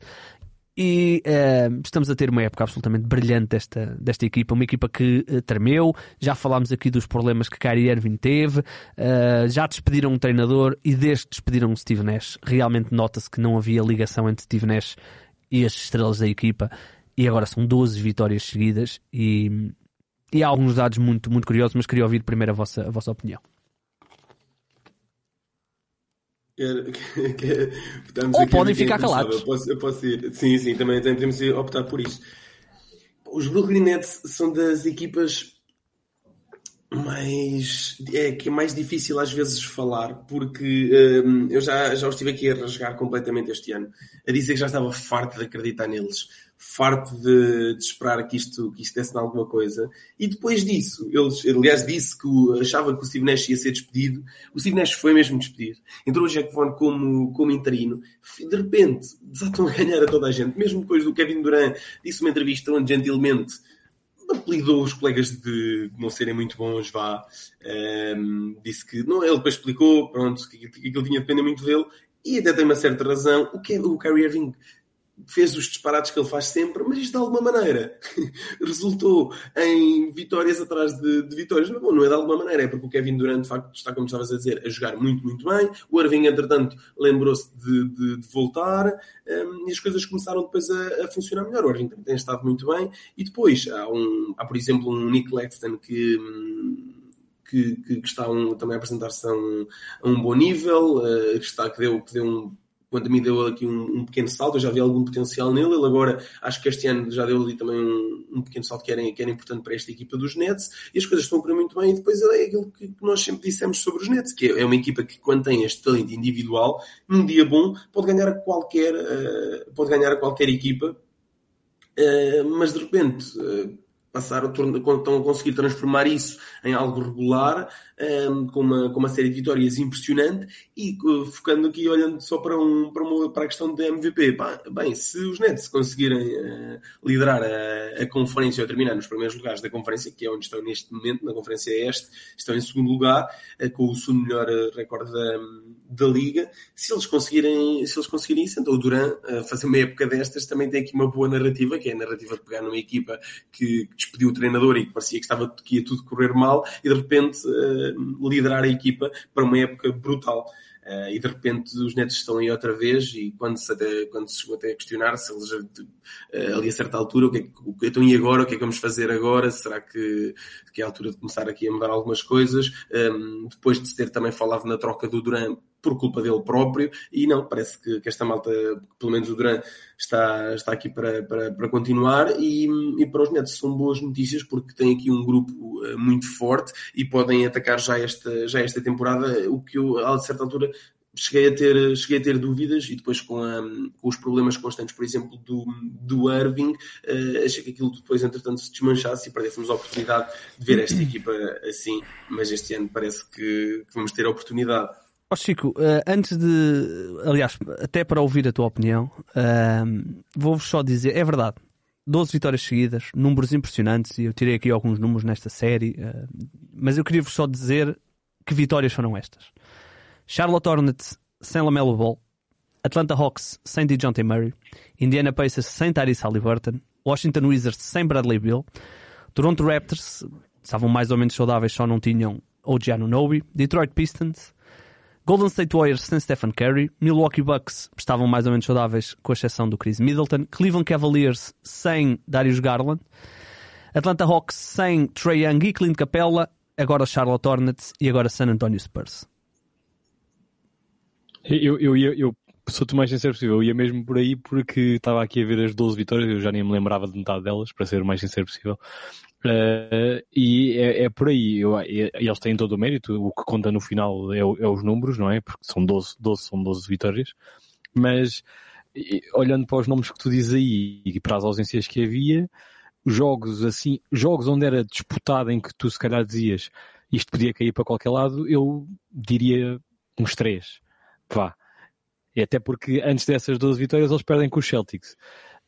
E uh, estamos a ter uma época absolutamente brilhante desta, desta equipa, uma equipa que uh, tremeu. Já falámos aqui dos problemas que Kyrie Irving teve, uh, já despediram um treinador e desde despediram o Steve Nash, realmente nota-se que não havia ligação entre Steve Nash e as estrelas da equipa. E agora são 12 vitórias seguidas e e há alguns dados muito, muito curiosos, mas queria ouvir primeiro a vossa, a vossa opinião. Ou podem ficar calados. Eu posso, eu posso ir. Sim, sim, também, também podemos optar por isso. Os Brooklyn Nets são das equipas mais é que é mais difícil às vezes falar porque hum, eu já, já estive aqui a rasgar completamente este ano a dizer que já estava farto de acreditar neles farto de, de, esperar que isto, que isto desse alguma coisa. E depois disso, eles, aliás, disse que achava que o Steve Nash ia ser despedido. O Steve Nash foi mesmo despedido. Entrou o Jack Vaughn como, como interino. De repente, desatam a ganhar a toda a gente. Mesmo depois do Kevin Durant disse uma entrevista onde gentilmente apelidou os colegas de não serem muito bons, vá. Um, disse que, não, ele depois explicou, pronto, que, aquilo tinha de depender muito dele. E até tem uma certa razão. O, que, o Kyrie Irving fez os disparates que ele faz sempre, mas isto de alguma maneira resultou em vitórias atrás de, de vitórias. Mas, bom, não é de alguma maneira, é porque o Kevin Durant, de facto, está, como estavas a dizer, a jogar muito, muito bem. O Irving, entretanto, lembrou-se de, de, de, voltar um, e as coisas começaram depois a, a, funcionar melhor. O Irving tem estado muito bem. E depois há, um, há por exemplo, um Nick Lexton que. Hum, que, que, que, está um, também a apresentar-se a um, a um bom nível, uh, que, está, que, deu, que deu um quando me deu aqui um, um, pequeno salto, eu já vi algum potencial nele. Ele agora, acho que este ano já deu ali também um, um pequeno salto que era, que era importante para esta equipa dos Nets. E as coisas estão para muito bem. E depois é aquilo que nós sempre dissemos sobre os Nets, que é uma equipa que, quando tem este talento individual, num dia bom, pode ganhar a qualquer, uh, pode ganhar qualquer equipa. Uh, mas de repente. Uh, passar a, estão a conseguir transformar isso em algo regular, um, com, uma, com uma série de vitórias impressionante e uh, focando aqui, olhando só para, um, para, uma, para a questão do MVP. Pá, bem, se os Nets conseguirem uh, liderar a, a, conferência ou terminar nos primeiros lugares da conferência, que é onde estão neste momento, na Conferência Este, estão em segundo lugar, uh, com o segundo melhor recorde da, da Liga, se eles conseguirem, se eles conseguirem isso, então o Duran fazer uma época destas também tem aqui uma boa narrativa, que é a narrativa de pegar numa equipa que, que despediu o treinador e que parecia que, estava, que ia tudo correr mal e de repente liderar a equipa para uma época brutal. Uh, e de repente os netos estão aí outra vez e quando se, até, quando se chegou até a questionar se eles uh, ali a certa altura o que, é que, então e agora, o que é que vamos fazer agora será que, que é a altura de começar aqui a mudar algumas coisas um, depois de se ter também falado na troca do Duran por culpa dele próprio, e não, parece que, que esta malta, pelo menos o Duran, está, está aqui para, para, para continuar, e, e para os netos são boas notícias, porque tem aqui um grupo uh, muito forte e podem atacar já esta, já esta temporada, o que eu, a certa altura, cheguei a ter, cheguei a ter dúvidas e depois com, a, com os problemas constantes, por exemplo, do, do Irving, uh, achei que aquilo depois, entretanto, se desmanchasse e perdêssemos a oportunidade de ver esta equipa assim, mas este ano parece que, que vamos ter a oportunidade. Oh Chico, uh, antes de. Aliás, até para ouvir a tua opinião, uh, vou-vos só dizer: é verdade, 12 vitórias seguidas, números impressionantes, e eu tirei aqui alguns números nesta série, uh, mas eu queria-vos só dizer que vitórias foram estas. Charlotte Hornets sem Lamelo Ball, Atlanta Hawks sem DeJounte Murray, Indiana Pacers sem Tyrese Halliburton, Washington Wizards sem Bradley Bill, Toronto Raptors estavam mais ou menos saudáveis, só não tinham OG Anunoby, Detroit Pistons, Golden State Warriors sem Stephen Curry, Milwaukee Bucks estavam mais ou menos saudáveis, com exceção do Chris Middleton, Cleveland Cavaliers sem Darius Garland, Atlanta Hawks sem Trey Young e Clint Capella, agora Charlotte Hornets e agora San Antonio Spurs. Eu, eu, eu, eu sou-te mais sincero possível, eu ia mesmo por aí porque estava aqui a ver as 12 vitórias, eu já nem me lembrava de metade delas, para ser o mais sincero possível. Uh, e é, é, por aí, eu, eles têm todo o mérito, o que conta no final é, é os números, não é? Porque são 12, 12, são 12 vitórias, mas olhando para os nomes que tu dizes aí e para as ausências que havia, jogos assim, jogos onde era disputado em que tu se calhar dizias isto podia cair para qualquer lado, eu diria uns três. Vá. E até porque antes dessas 12 vitórias eles perdem com os Celtics.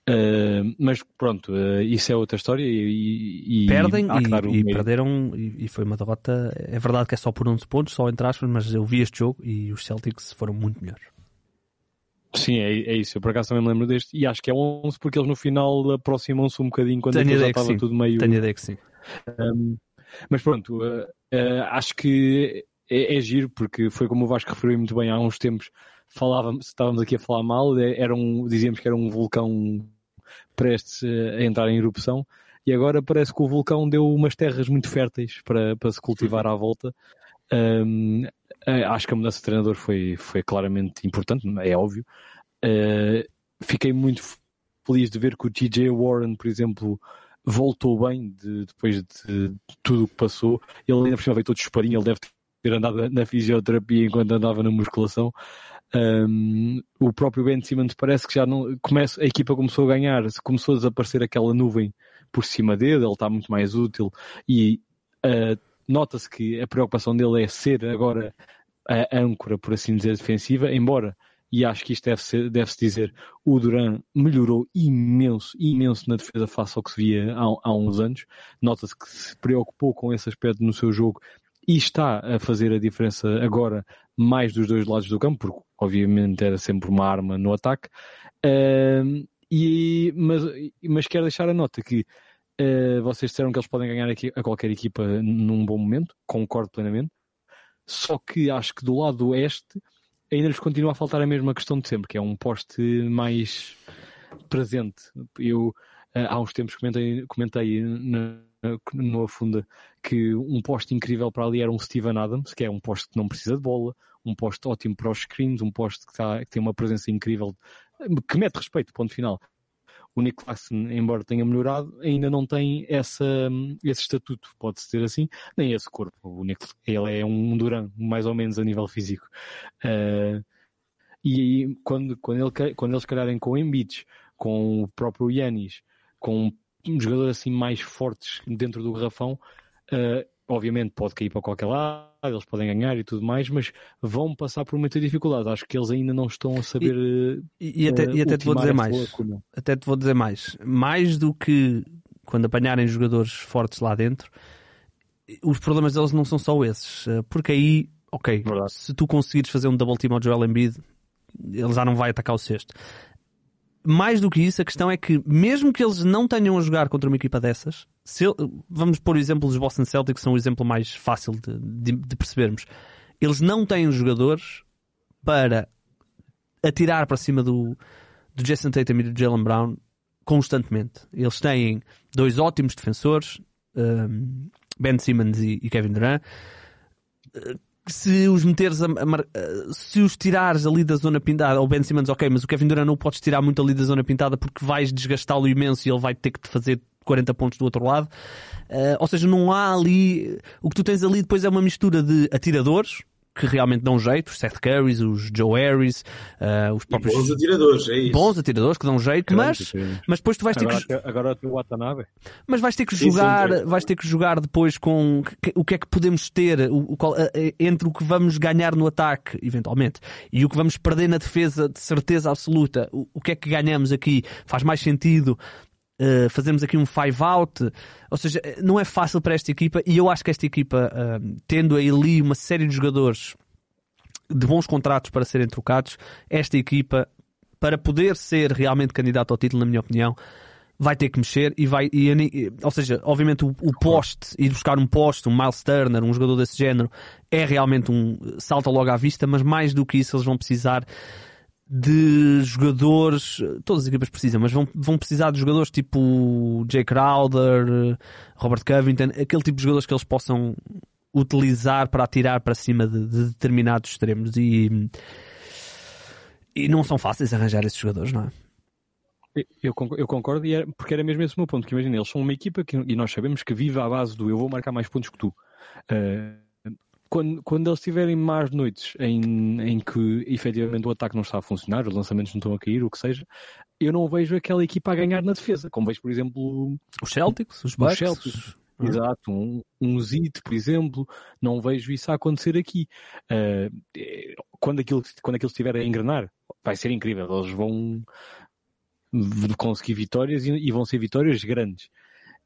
Uh, mas pronto, uh, isso é outra história e, e perdem e, e perderam e, e, foi uma derrota. É verdade que é só por 11 pontos, só entre aspas, mas eu vi este jogo e os Celtics foram muito melhores. Sim, é, é, isso. Eu por acaso também me lembro deste. E acho que é 11 porque eles no final aproximam-se um bocadinho quando já estava tudo meio. Tenho ideia que sim. Um, mas pronto, uh, acho que é, é, giro porque foi como o Vasco referiu muito bem há uns tempos. Falávamos, estávamos aqui a falar mal, é, era um, dizíamos que era um vulcão prestes a entrar em erupção e agora parece que o vulcão deu umas terras muito férteis para, para se cultivar à volta. Um, acho que a mudança de treinador foi, foi claramente importante, é óbvio. Uh, fiquei muito feliz de ver que o TJ Warren, por exemplo, voltou bem de, depois de, tudo o que passou. Ele ainda por cima veio todo esparinho, ele deve ter andado na fisioterapia enquanto andava na musculação. Um, o próprio Ben Simmons parece que já não começa, a equipa começou a ganhar, começou a desaparecer aquela nuvem por cima dele, ele está muito mais útil e uh, nota-se que a preocupação dele é ser agora a âncora, por assim dizer, defensiva, embora, e acho que isto deve-se deve dizer, o Duran melhorou imenso, imenso na defesa face ao que se via há, há uns anos. Nota-se que se preocupou com esse aspecto no seu jogo e está a fazer a diferença agora mais dos dois lados do campo, porque obviamente era sempre uma arma no ataque. Uh, e, mas, mas quero deixar a nota que Uh, vocês disseram que eles podem ganhar aqui a qualquer equipa num bom momento, concordo plenamente. Só que acho que do lado oeste ainda lhes continua a faltar a mesma questão de sempre, que é um poste mais presente. Eu uh, há uns tempos comentei, comentei na, no Afunda que um poste incrível para ali era um Steven Adams, que é um poste que não precisa de bola, um poste ótimo para os screens, um poste que, tá, que tem uma presença incrível, que mete respeito, ponto final o Nick Claxton, embora tenha melhorado, ainda não tem essa, esse estatuto, pode-se dizer assim, nem esse corpo. O Nick, ele é um Duran, mais ou menos a nível físico. Uh, e quando, quando, ele, quando eles calharem com o Embiid, com o próprio Yanis, com um jogador assim mais fortes dentro do garrafão, uh, obviamente pode cair para qualquer lado, eles podem ganhar e tudo mais, mas vão passar por muita dificuldade. Acho que eles ainda não estão a saber. E, e, até, uh, e até te vou dizer mais. Até te vou dizer mais. Mais do que quando apanharem jogadores fortes lá dentro, os problemas deles não são só esses. Eh, porque aí, ok, Verdade. se tu conseguires fazer um double team ao Joel Embiid, ele já não vai atacar o sexto mais do que isso, a questão é que, mesmo que eles não tenham a jogar contra uma equipa dessas, se, vamos pôr o exemplo dos Boston Celtics, são o exemplo mais fácil de, de, de percebermos. Eles não têm jogadores para atirar para cima do, do Jason Tatum e do Jalen Brown constantemente. Eles têm dois ótimos defensores, um, Ben Simmons e, e Kevin Durant se os meteres a, a, se os tirares ali da zona pintada, ou Ben Simmons, ok, mas o Kevin Durant não podes tirar muito ali da zona pintada porque vais desgastá-lo imenso e ele vai ter que te fazer 40 pontos do outro lado. Uh, ou seja, não há ali. O que tu tens ali depois é uma mistura de atiradores, que realmente dão jeito, os Seth Currys, os Joe Harris, uh, os próprios. E bons atiradores, é isso. Bons atiradores que dão jeito, mas, mas depois tu vais ter agora, que. Agora o Watanabe. Mas vais ter que sim, jogar, sim, vais ter que jogar depois com o que é que podemos ter o, o, entre o que vamos ganhar no ataque, eventualmente, e o que vamos perder na defesa de certeza absoluta. O, o que é que ganhamos aqui? Faz mais sentido uh, fazemos aqui um five out, ou seja, não é fácil para esta equipa e eu acho que esta equipa, uh, tendo ali uma série de jogadores de bons contratos para serem trocados, esta equipa, para poder ser realmente candidato ao título, na minha opinião, vai ter que mexer e vai, e, e, ou seja, obviamente o, o poste, ir buscar um poste, um Miles Turner, um jogador desse género, é realmente um salto logo à vista, mas mais do que isso eles vão precisar de jogadores, todas as equipas precisam, mas vão, vão precisar de jogadores tipo Jay Crowder, Robert Covington, aquele tipo de jogadores que eles possam utilizar para atirar para cima de, de determinados extremos e, e não são fáceis arranjar esses jogadores, não é? Eu, eu concordo, e era, porque era mesmo esse o meu ponto, que imagina, eles são uma equipa que, e nós sabemos que vive à base do eu vou marcar mais pontos que tu. Uh, quando, quando eles tiverem más noites em, em que efetivamente o ataque não está a funcionar, os lançamentos não estão a cair, o que seja, eu não vejo aquela equipa a ganhar na defesa, como vejo, por exemplo, os Celtics, os Bucks. Os Celtics. Uhum. Exato, um, um por exemplo, não vejo isso a acontecer aqui. Uh, quando, aquilo, quando aquilo estiver a engrenar, vai ser incrível. Eles vão conseguir vitórias e, e vão ser vitórias grandes.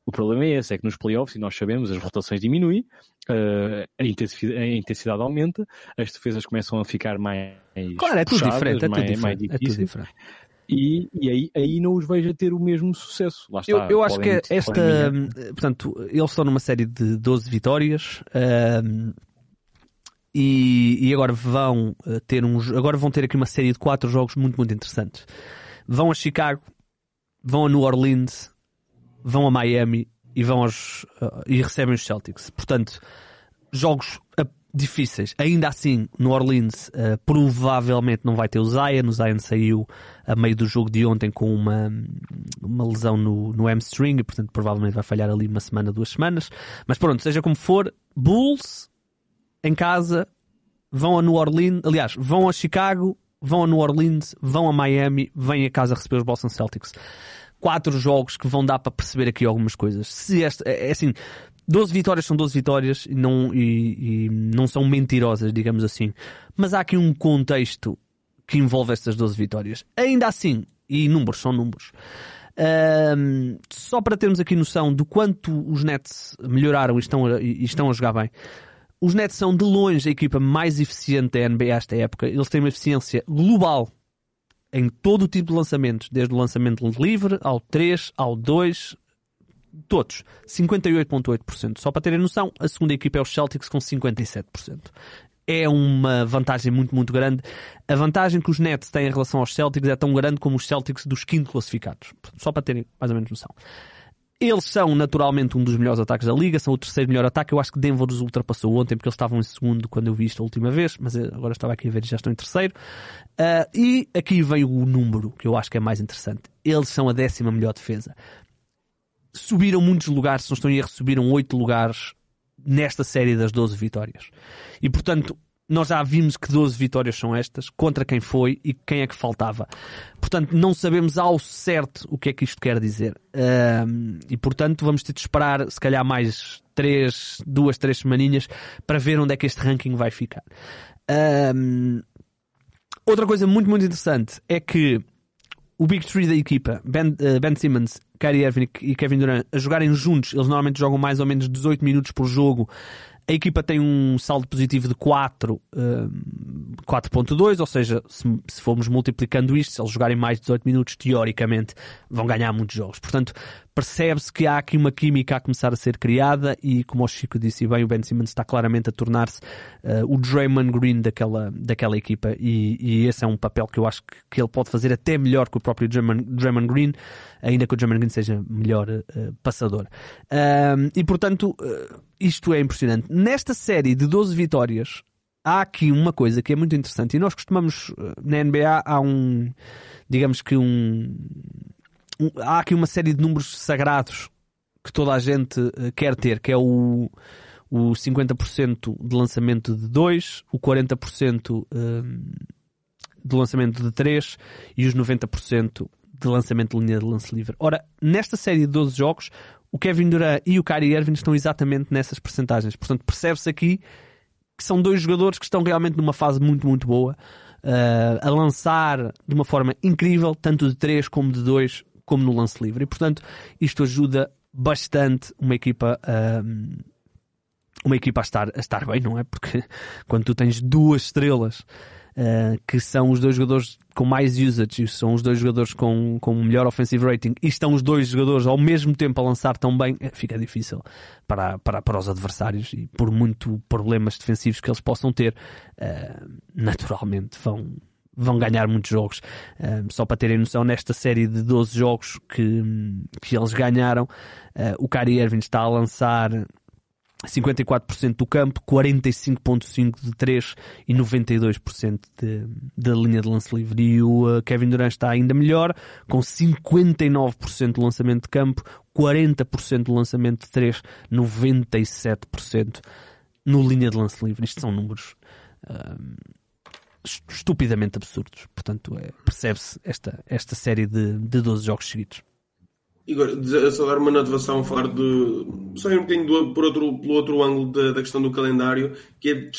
O problema é esse, é que nos playoffs, e nós sabemos, as rotações diminuem, uh, a, intensidade, a, intensidade, aumenta, as defesas começam a ficar mais. Claro, é tudo puxadas, diferente, é tudo diferente. Mais difíceis, é tudo diferente. E, e aí, aí não os vejo a ter o mesmo sucesso. Lá está, eu, eu acho que esta. Portanto, eles estão numa série de 12 vitórias. Uh, e, e, agora vão eh, ter uns, agora vão ter aqui uma série de quatro jogos muito, muito interessantes. Vão a Chicago, vão a New Orleans, vão a Miami e vão aos uh, e recebem os Celtics. Portanto, jogos uh, difíceis. Ainda assim, no Orleans uh, provavelmente não vai ter o Zion. O Zion saiu a meio do jogo de ontem com uma, uma lesão no, no hamstring e portanto provavelmente vai falhar ali uma semana, duas semanas. Mas pronto, seja como for, Bulls em casa vão a New Orleans, aliás, vão a Chicago, vão a New Orleans, vão a Miami, vêm a casa receber os Boston Celtics quatro jogos que vão dar para perceber aqui algumas coisas. Se esta, é, é assim, 12 vitórias são 12 vitórias e não, e, e não são mentirosas, digamos assim. Mas há aqui um contexto que envolve estas 12 vitórias. Ainda assim, e números são números. Um, só para termos aqui noção do quanto os Nets melhoraram e estão a, e estão a jogar bem. Os Nets são de longe a equipa mais eficiente da NBA esta época. Eles têm uma eficiência global em todo o tipo de lançamentos, desde o lançamento livre ao 3, ao 2, todos, 58,8%. Só para terem noção, a segunda equipa é os Celtics com 57%. É uma vantagem muito, muito grande. A vantagem que os Nets têm em relação aos Celtics é tão grande como os Celtics dos quinto classificados. Só para terem mais ou menos noção. Eles são naturalmente um dos melhores ataques da liga, são o terceiro melhor ataque. Eu acho que Denver os ultrapassou ontem porque eles estavam em segundo quando eu vi isto a última vez, mas agora estava aqui a ver e já estão em terceiro. Uh, e aqui veio o número que eu acho que é mais interessante. Eles são a décima melhor defesa. Subiram muitos lugares, se não estão em erro, subiram oito lugares nesta série das 12 vitórias. E portanto, nós já vimos que 12 vitórias são estas, contra quem foi e quem é que faltava. Portanto, não sabemos ao certo o que é que isto quer dizer. Um, e portanto, vamos ter de esperar, se calhar, mais três, duas, três semaninhas para ver onde é que este ranking vai ficar. Um, outra coisa muito, muito interessante é que o Big Three da equipa, Ben, uh, ben Simmons, Kyrie Irving e Kevin Durant, a jogarem juntos, eles normalmente jogam mais ou menos 18 minutos por jogo a equipa tem um saldo positivo de 4, 4.2, hum, ou seja, se, se formos multiplicando isto, se eles jogarem mais de 18 minutos, teoricamente vão ganhar muitos jogos. Portanto, percebe-se que há aqui uma química a começar a ser criada e, como o Chico disse bem, o Ben Simmons está claramente a tornar-se uh, o Draymond Green daquela, daquela equipa e, e, esse é um papel que eu acho que, que ele pode fazer até melhor que o próprio Draymond, Draymond Green, ainda que o Draymond Green seja melhor uh, passador. Uh, e, portanto, uh, isto é impressionante. Nesta série de 12 vitórias, há aqui uma coisa que é muito interessante e nós costumamos, uh, na NBA, há um, digamos que um há aqui uma série de números sagrados que toda a gente uh, quer ter, que é o, o 50% de lançamento de 2, o 40% uh, de lançamento de 3 e os 90% de lançamento de linha de lance livre. Ora, nesta série de 12 jogos, o Kevin Durant e o Kyrie Irving estão exatamente nessas percentagens. Portanto, percebe-se aqui que são dois jogadores que estão realmente numa fase muito, muito boa, uh, a lançar de uma forma incrível, tanto de 3 como de 2, como no lance livre. E, portanto, isto ajuda bastante uma equipa, uh, uma equipa a estar, a estar bem, não é? Porque quando tu tens duas estrelas uh, que são os dois jogadores com mais usage são os dois jogadores com, com melhor offensive rating e estão os dois jogadores ao mesmo tempo a lançar tão bem, eh, fica difícil para, para, para os adversários e por muito problemas defensivos que eles possam ter, uh, naturalmente vão, vão ganhar muitos jogos. Só para terem noção, nesta série de 12 jogos que, que eles ganharam, uh, o Kyrie Irving está a lançar 54% do campo, 45.5% de 3 e 92% de, da linha de lance livre. E o uh, Kevin Durant está ainda melhor, com 59% de lançamento de campo, 40% de lançamento de 3, 97% no linha de lance livre. Isto são números uh, estupidamente absurdos. Portanto, é, percebe-se esta, esta série de, de 12 jogos seguidos. Igor, só dar uma notação, falar de. só um bocadinho do, por outro, pelo outro ângulo da, da, questão do calendário, que é,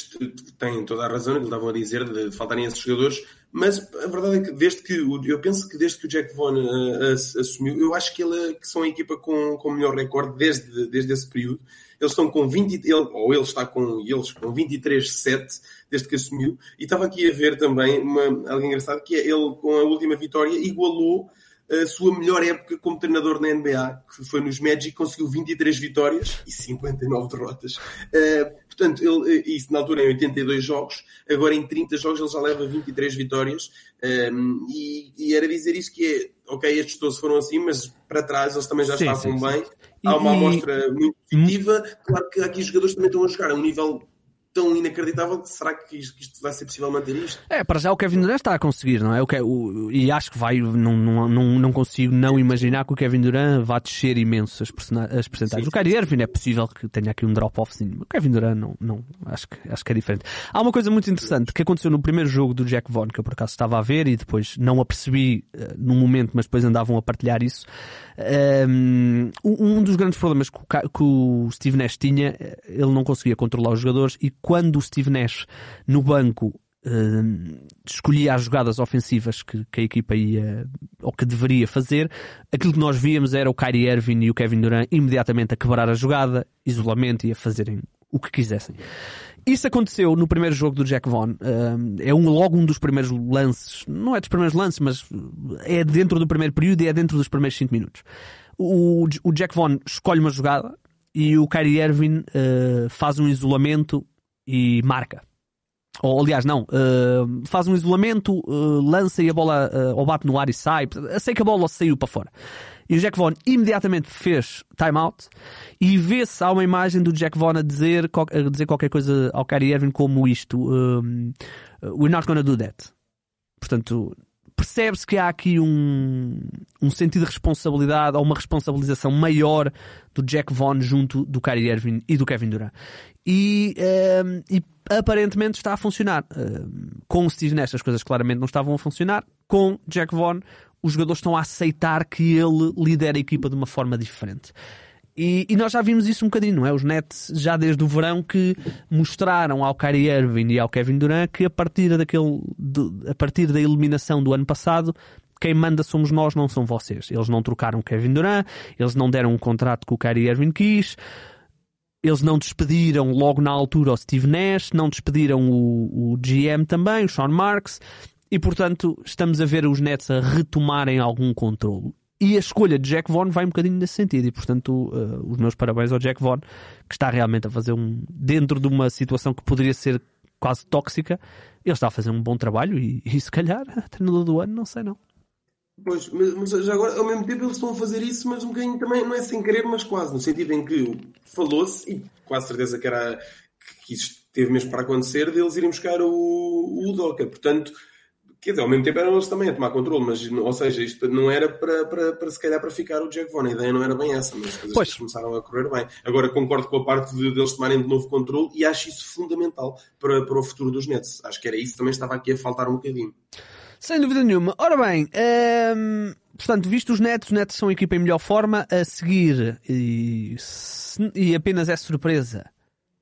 tem toda a razão, que estavam a dizer, de, faltarem esses jogadores, mas a verdade é que desde que. Eu penso que desde que o Jack Vaughn uh, assumiu, eu acho que, ele, que são a equipa com o melhor recorde desde, desde esse período. Eles estão com 20, ele, ou ele está com eles com 23-7 desde que assumiu. E estava aqui a ver também uma, algo engraçado que é ele com a última vitória igualou a sua melhor época como treinador na NBA, que foi nos Magic, conseguiu 23 vitórias e 59 derrotas. Uh, portanto, ele, eh, isso na altura em 82 jogos, agora em 30 jogos ele já leva 23 vitórias. Um, ehm, e, e, era dizer isso que é, ok, estes todos foram assim, mas para trás eles também já sim, estavam sim, bem. Sim. Há uma amostra muito positiva. Claro que aqui os jogadores também estão a jogar a um nível tão inacreditável que será que isto, que isto, vai ser possível manter isto? É, para já o Kevin Durant está a conseguir, não é? O que, o, e acho que vai, não, não, não, não consigo não imaginar que o Kevin Durant vá descer imenso as, as percentagens. O Kyrie Irving é possível que tenha aqui um drop-off, sim. O Kevin Durant não, não acho, que, acho que é diferente. Há uma coisa muito interessante que aconteceu no primeiro jogo do Jack Vaughn, que eu por acaso estava a ver e depois não apercebi uh, no momento, mas depois andavam a partilhar isso. Um, um dos grandes problemas que o, que o Steve Nash tinha, eh, ele não conseguia controlar os jogadores e quando o Steve Nash no banco uh, escolhia as jogadas ofensivas que, que, a equipa ia ou que deveria fazer, aquilo que nós víamos era o Kyrie Irving e o Kevin Durant imediatamente a quebrar a jogada, isolamento e a fazerem o que quisessem. Isso aconteceu no primeiro jogo do Jack Vaughn. Uh, é um, logo um dos primeiros lances, não é dos primeiros lances, mas é dentro do primeiro período e é dentro dos primeiros 5 minutos. O, o Jack Vaughn escolhe uma jogada e o Kyrie Irving uh, faz um isolamento e marca. Ou, aliás, não, uh, faz um isolamento, uh, lança e a bola uh, ou bate no ar e sai. Sei que a bola saiu para fora. E o Jack Vaughn imediatamente fez timeout e vê-se há uma imagem do Jack Vaughn a dizer, a dizer qualquer coisa ao Kyrie Irving como isto: um, We're not gonna do that. Portanto, percebe-se que há aqui um, um sentido de responsabilidade ou uma responsabilização maior do Jack Vaughn junto do Kyrie Irving e do Kevin Durant. E, um, e aparentemente está a funcionar. Um, com o Steve Nash as coisas claramente não estavam a funcionar. Com Jack Vaughn os jogadores estão a aceitar que ele lidera a equipa de uma forma diferente. E, e, nós já vimos isso um bocadinho, não é? Os Nets, já desde o verão, que mostraram ao Kyrie Irving e ao Kevin Durant que a partir, daquele, de, a partir da eliminação do ano passado, quem manda somos nós, não são vocês. Eles não trocaram o Kevin Durant, eles não deram um contrato que o Kyrie Irving quis, eles não despediram logo na altura o Steve Nash, não despediram o, o GM também, o Sean Marks, e portanto estamos a ver os Nets a retomarem algum controle. E a escolha de Jack Vaughn vai um bocadinho nesse sentido. E, portanto, uh, os meus parabéns ao Jack Vaughn, que está realmente a fazer um. Dentro de uma situação que poderia ser quase tóxica, ele está a fazer um bom trabalho. E, e se calhar, treinador do ano, não sei não. Pois, mas, mas, já agora, ao mesmo tempo, eles estão a fazer isso, mas um bocadinho também, não é sem querer, mas quase, no sentido em que falou-se, e quase certeza que era que isso teve mesmo para acontecer, deles irem buscar o, o Udoka. Portanto, Quer dizer, ao mesmo tempo eram eles também a tomar controle, mas, ou seja, isto não era para, para, para se calhar para ficar o Jack Vaughn, a ideia não era bem essa, mas as coisas pois. começaram a correr bem. Agora concordo com a parte de, de eles tomarem de novo controle e acho isso fundamental para, para o futuro dos Nets. Acho que era isso também estava aqui a faltar um bocadinho. Sem dúvida nenhuma. Ora bem, hum, portanto, visto os Nets, os Nets são a equipa em melhor forma a seguir e, e apenas é surpresa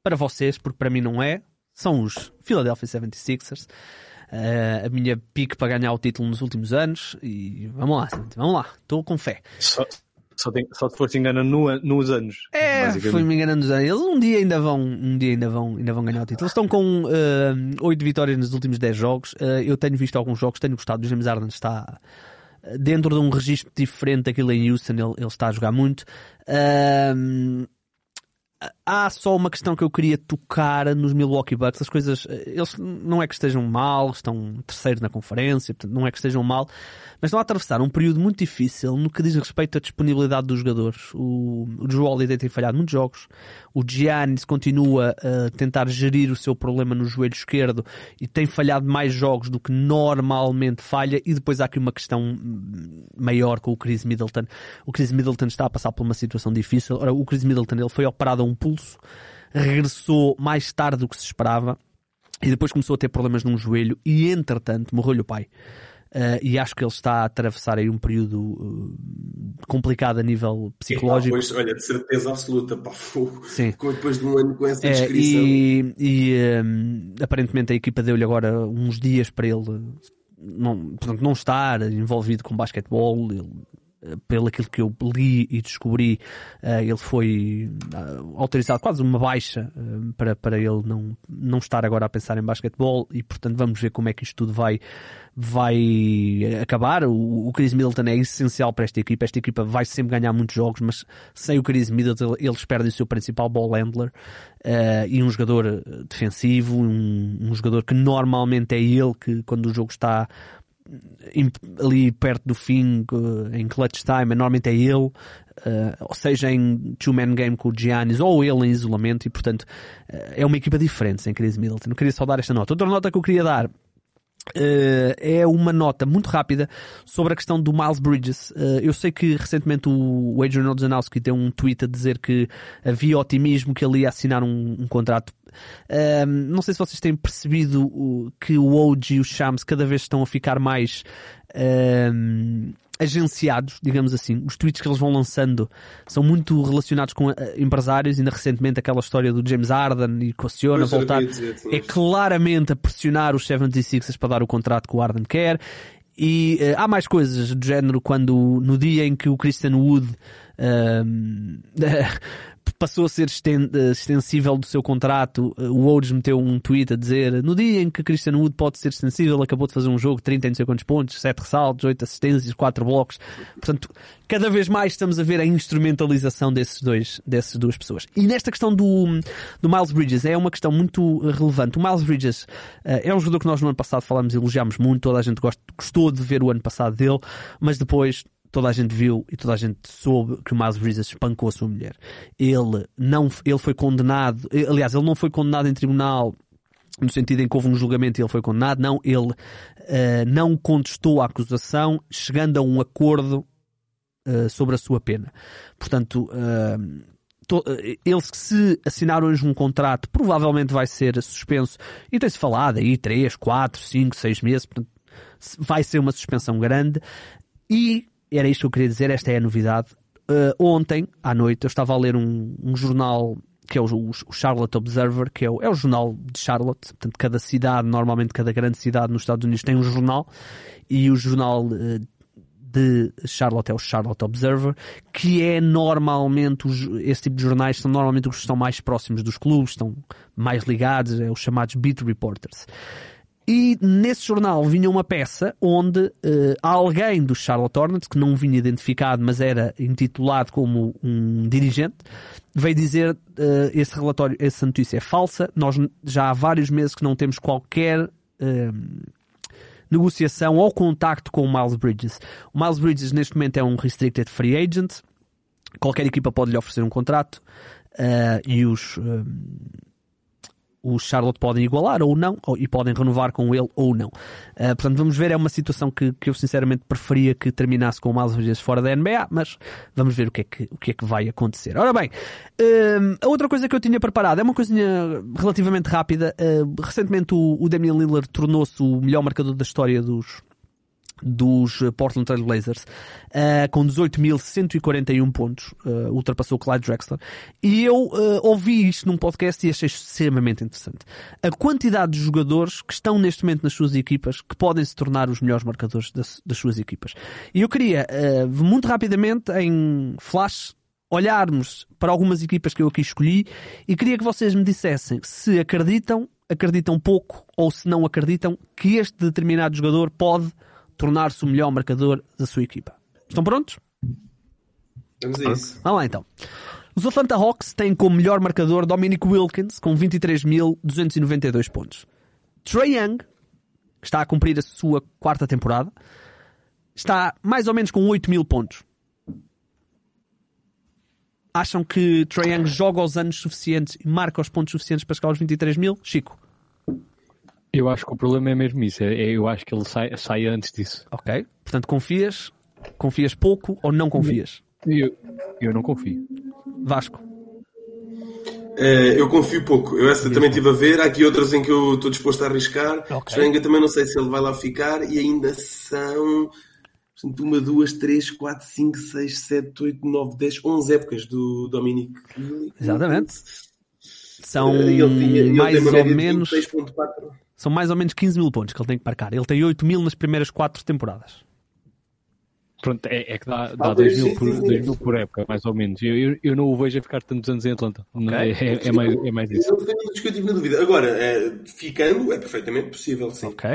para vocês, porque para mim não é, são os Philadelphia 76ers uh, a minha pique para ganhar o título nos últimos anos e vamos lá, vamos lá, estou com fé. Só, Só, tem, só te foste enganando no, nos anos. É, foi-me enganando nos anos. Eles um dia ainda vão, um dia ainda vão, ainda vão ganhar o título. Eles estão com uh, 8 vitórias nos últimos 10 jogos. Uh, eu tenho visto alguns jogos, tenho gostado. O James Harden está dentro de um registro diferente daquilo em Houston, ele, ele está a jogar muito. Uh, há só uma questão que eu queria tocar nos Milwaukee Bucks. As coisas, eles não é que estejam mal, estão terceiros na conferência, portanto, não é que estejam mal, mas estão a atravessar um período muito difícil no que diz respeito à disponibilidade dos jogadores. O, o Drew Holiday tem falhado muitos jogos, o Giannis continua a tentar gerir o seu problema no joelho esquerdo e tem falhado mais jogos do que normalmente falha, e depois há aqui uma questão maior com o Chris Middleton. O Chris Middleton está a passar por uma situação difícil. Ora, o Chris Middleton ele foi operado a um pulso, regressou mais tarde do que se esperava e depois começou a ter problemas num joelho e entretanto morreu-lhe o pai. Uh, e acho que ele está a atravessar aí um período uh, complicado a nível psicológico. Pá, pois, olha, de certeza absoluta, pá, Sim. depois de um ano com essa é, descrição. E, e um, aparentemente a equipa deu-lhe agora uns dias para ele não, portanto, não estar envolvido com basquetebol. Ele pelo aquilo que eu li e descobri, uh, ele foi uh, autorizado quase uma baixa uh, para, para ele não, não estar agora a pensar em basquetebol e portanto vamos ver como é que isto tudo vai, vai acabar. O, o Chris Middleton é essencial para esta equipa. Esta equipa vai sempre ganhar muitos jogos, mas sem o Chris Middleton eles perdem o seu principal ball handler e um jogador defensivo, um, um jogador que normalmente é ele que quando o jogo está ali perto do fim, em clutch time, normalmente é ele, uh, ou seja, em two-man game com o Giannis, ou ele em isolamento, e portanto uh, é uma equipa diferente sem Chris Middleton. Eu queria só dar esta nota. Outra nota que eu queria dar Uh, é uma nota muito rápida sobre a questão do Miles Bridges. Uh, eu sei que recentemente o Adrian Wojnarowski deu um tweet a dizer que havia otimismo que ele ia assinar um, um contrato. Uh, não sei se vocês têm percebido que o OG e o Shams cada vez estão a ficar mais agenciados, digamos assim. Os tweets que eles vão lançando são muito relacionados com uh, empresários, ainda recentemente aquela história do James Harden e Cossiona voltar. Dizer, é claramente a pressionar os 76ers para dar o contrato que o Harden quer. E uh, há mais coisas do género quando no dia em que o Christian Wood uh, passou a ser eh, extensível do seu contrato. Eh, o Woj meteu um tweet a dizer no dia em que Christian Wood pode ser extensível, acabou de fazer um jogo, 30 não sei quantos pontos, 7 ressaltos, 8 assistências, 4 blocos. Portanto, cada vez mais estamos a ver a instrumentalização desses dois, dessas duas pessoas. E nesta questão do, do Miles Bridges, é uma questão muito relevante. O Miles Bridges uh, é um jogador que nós no ano passado falamos e elogiámos muito, toda a gente gost, gostou de ver o ano passado dele, mas depois toda a gente viu e toda a gente soube que o Miles Bridges espancou a sua mulher. Ele não, ele foi condenado, aliás, ele não foi condenado em tribunal no sentido em que houve um julgamento e ele foi condenado, não, ele uh, não contestou a acusação, chegando a um acordo uh, sobre a sua pena. Portanto, uh, eles que se assinaram hoje um contrato, provavelmente vai ser suspenso, e tem-se falado aí 3, 4, 5, 6 meses, portanto, vai ser uma suspensão grande, e era isto que eu queria dizer, esta é a novidade. Uh, ontem, à noite, eu estava a ler um, um jornal que é o, o, Charlotte Observer, que é o, é o jornal de Charlotte. Portanto, cada cidade, normalmente cada grande cidade nos Estados Unidos tem um jornal, e o jornal uh, de Charlotte é o Charlotte Observer, que é normalmente, os, esse tipo de jornais são normalmente os que estão mais próximos dos clubes, estão mais ligados, é os chamados beat reporters. E nesse jornal vinha uma peça onde uh, alguém do Charlotte Hornets, que não vinha identificado, mas era intitulado como um dirigente, veio dizer uh, esse relatório, essa notícia é falsa. Nós já há vários meses que não temos qualquer uh, negociação ou contacto com o Miles Bridges. O Miles Bridges neste momento é um restricted free agent. Qualquer equipa pode lhe oferecer um contrato e os o Charlotte podem igualar ou não, ou, e podem renovar com ele ou não. Uh, portanto, vamos ver, é uma situação que, que eu sinceramente preferia que terminasse com o Miles Bridges fora da NBA, mas vamos ver o que é que, o que, é que vai acontecer. Ora bem, uh, a outra coisa que eu tinha preparado é uma coisinha relativamente rápida. Uh, recentemente o, o Damian Lillard tornou-se o melhor marcador da história dos, dos eh, Portland Trail Blazers, uh, com 18.141 pontos, uh, ultrapassou Clyde Drexler. E eu uh, ouvi isto num podcast e achei extremamente interessante. A quantidade de jogadores que estão neste momento nas suas equipas que podem se tornar os melhores marcadores das, das suas equipas. E eu queria, muito rapidamente, em flash, olharmos para algumas equipas que eu aqui escolhi e queria que vocês me dissessem se acreditam, acreditam pouco ou se não acreditam que este determinado jogador pode tornar-se o melhor marcador da sua equipa. Estão prontos? Vamos a isso. Vamos lá então. Os Atlanta Hawks têm como melhor marcador Dominic Wilkins com 23.292 pontos. Trey Young, que está a cumprir a sua quarta temporada, está mais ou menos com 8 mil pontos. Acham que Trey Young joga os anos suficientes e marca os pontos suficientes para chegar aos 23 mil? Chico? Eu acho que o problema é mesmo isso. É, é, eu acho que ele sai, sai antes disso. Ok. Portanto, confias? Confias pouco ou não confias? Eu, eu não confio. Vasco? Uh, eu confio pouco. Eu essa também estive a ver. Há aqui outras em que eu estou disposto a arriscar. Okay. Schwenga também não sei se ele vai lá ficar. E ainda são portanto, uma, duas, três, quatro, cinco, seis, sete, oito, nove, dez, onze épocas do Dominic. Exatamente. São uh, ele tinha, ele mais ou menos. São mais ou menos 15 mil pontos que ele tem que marcar. Ele tem 8 mil nas primeiras 4 temporadas. Pronto, é, é que dá, dá 2 mil, por, mil por época, mais ou menos. Eu, eu, eu, não o vejo a ficar tantos anos em Atlanta. Okay. É, é, mais, é mais isso. Eu tive na dúvida. Agora, é, ficando, é perfeitamente possível, sim. Ok.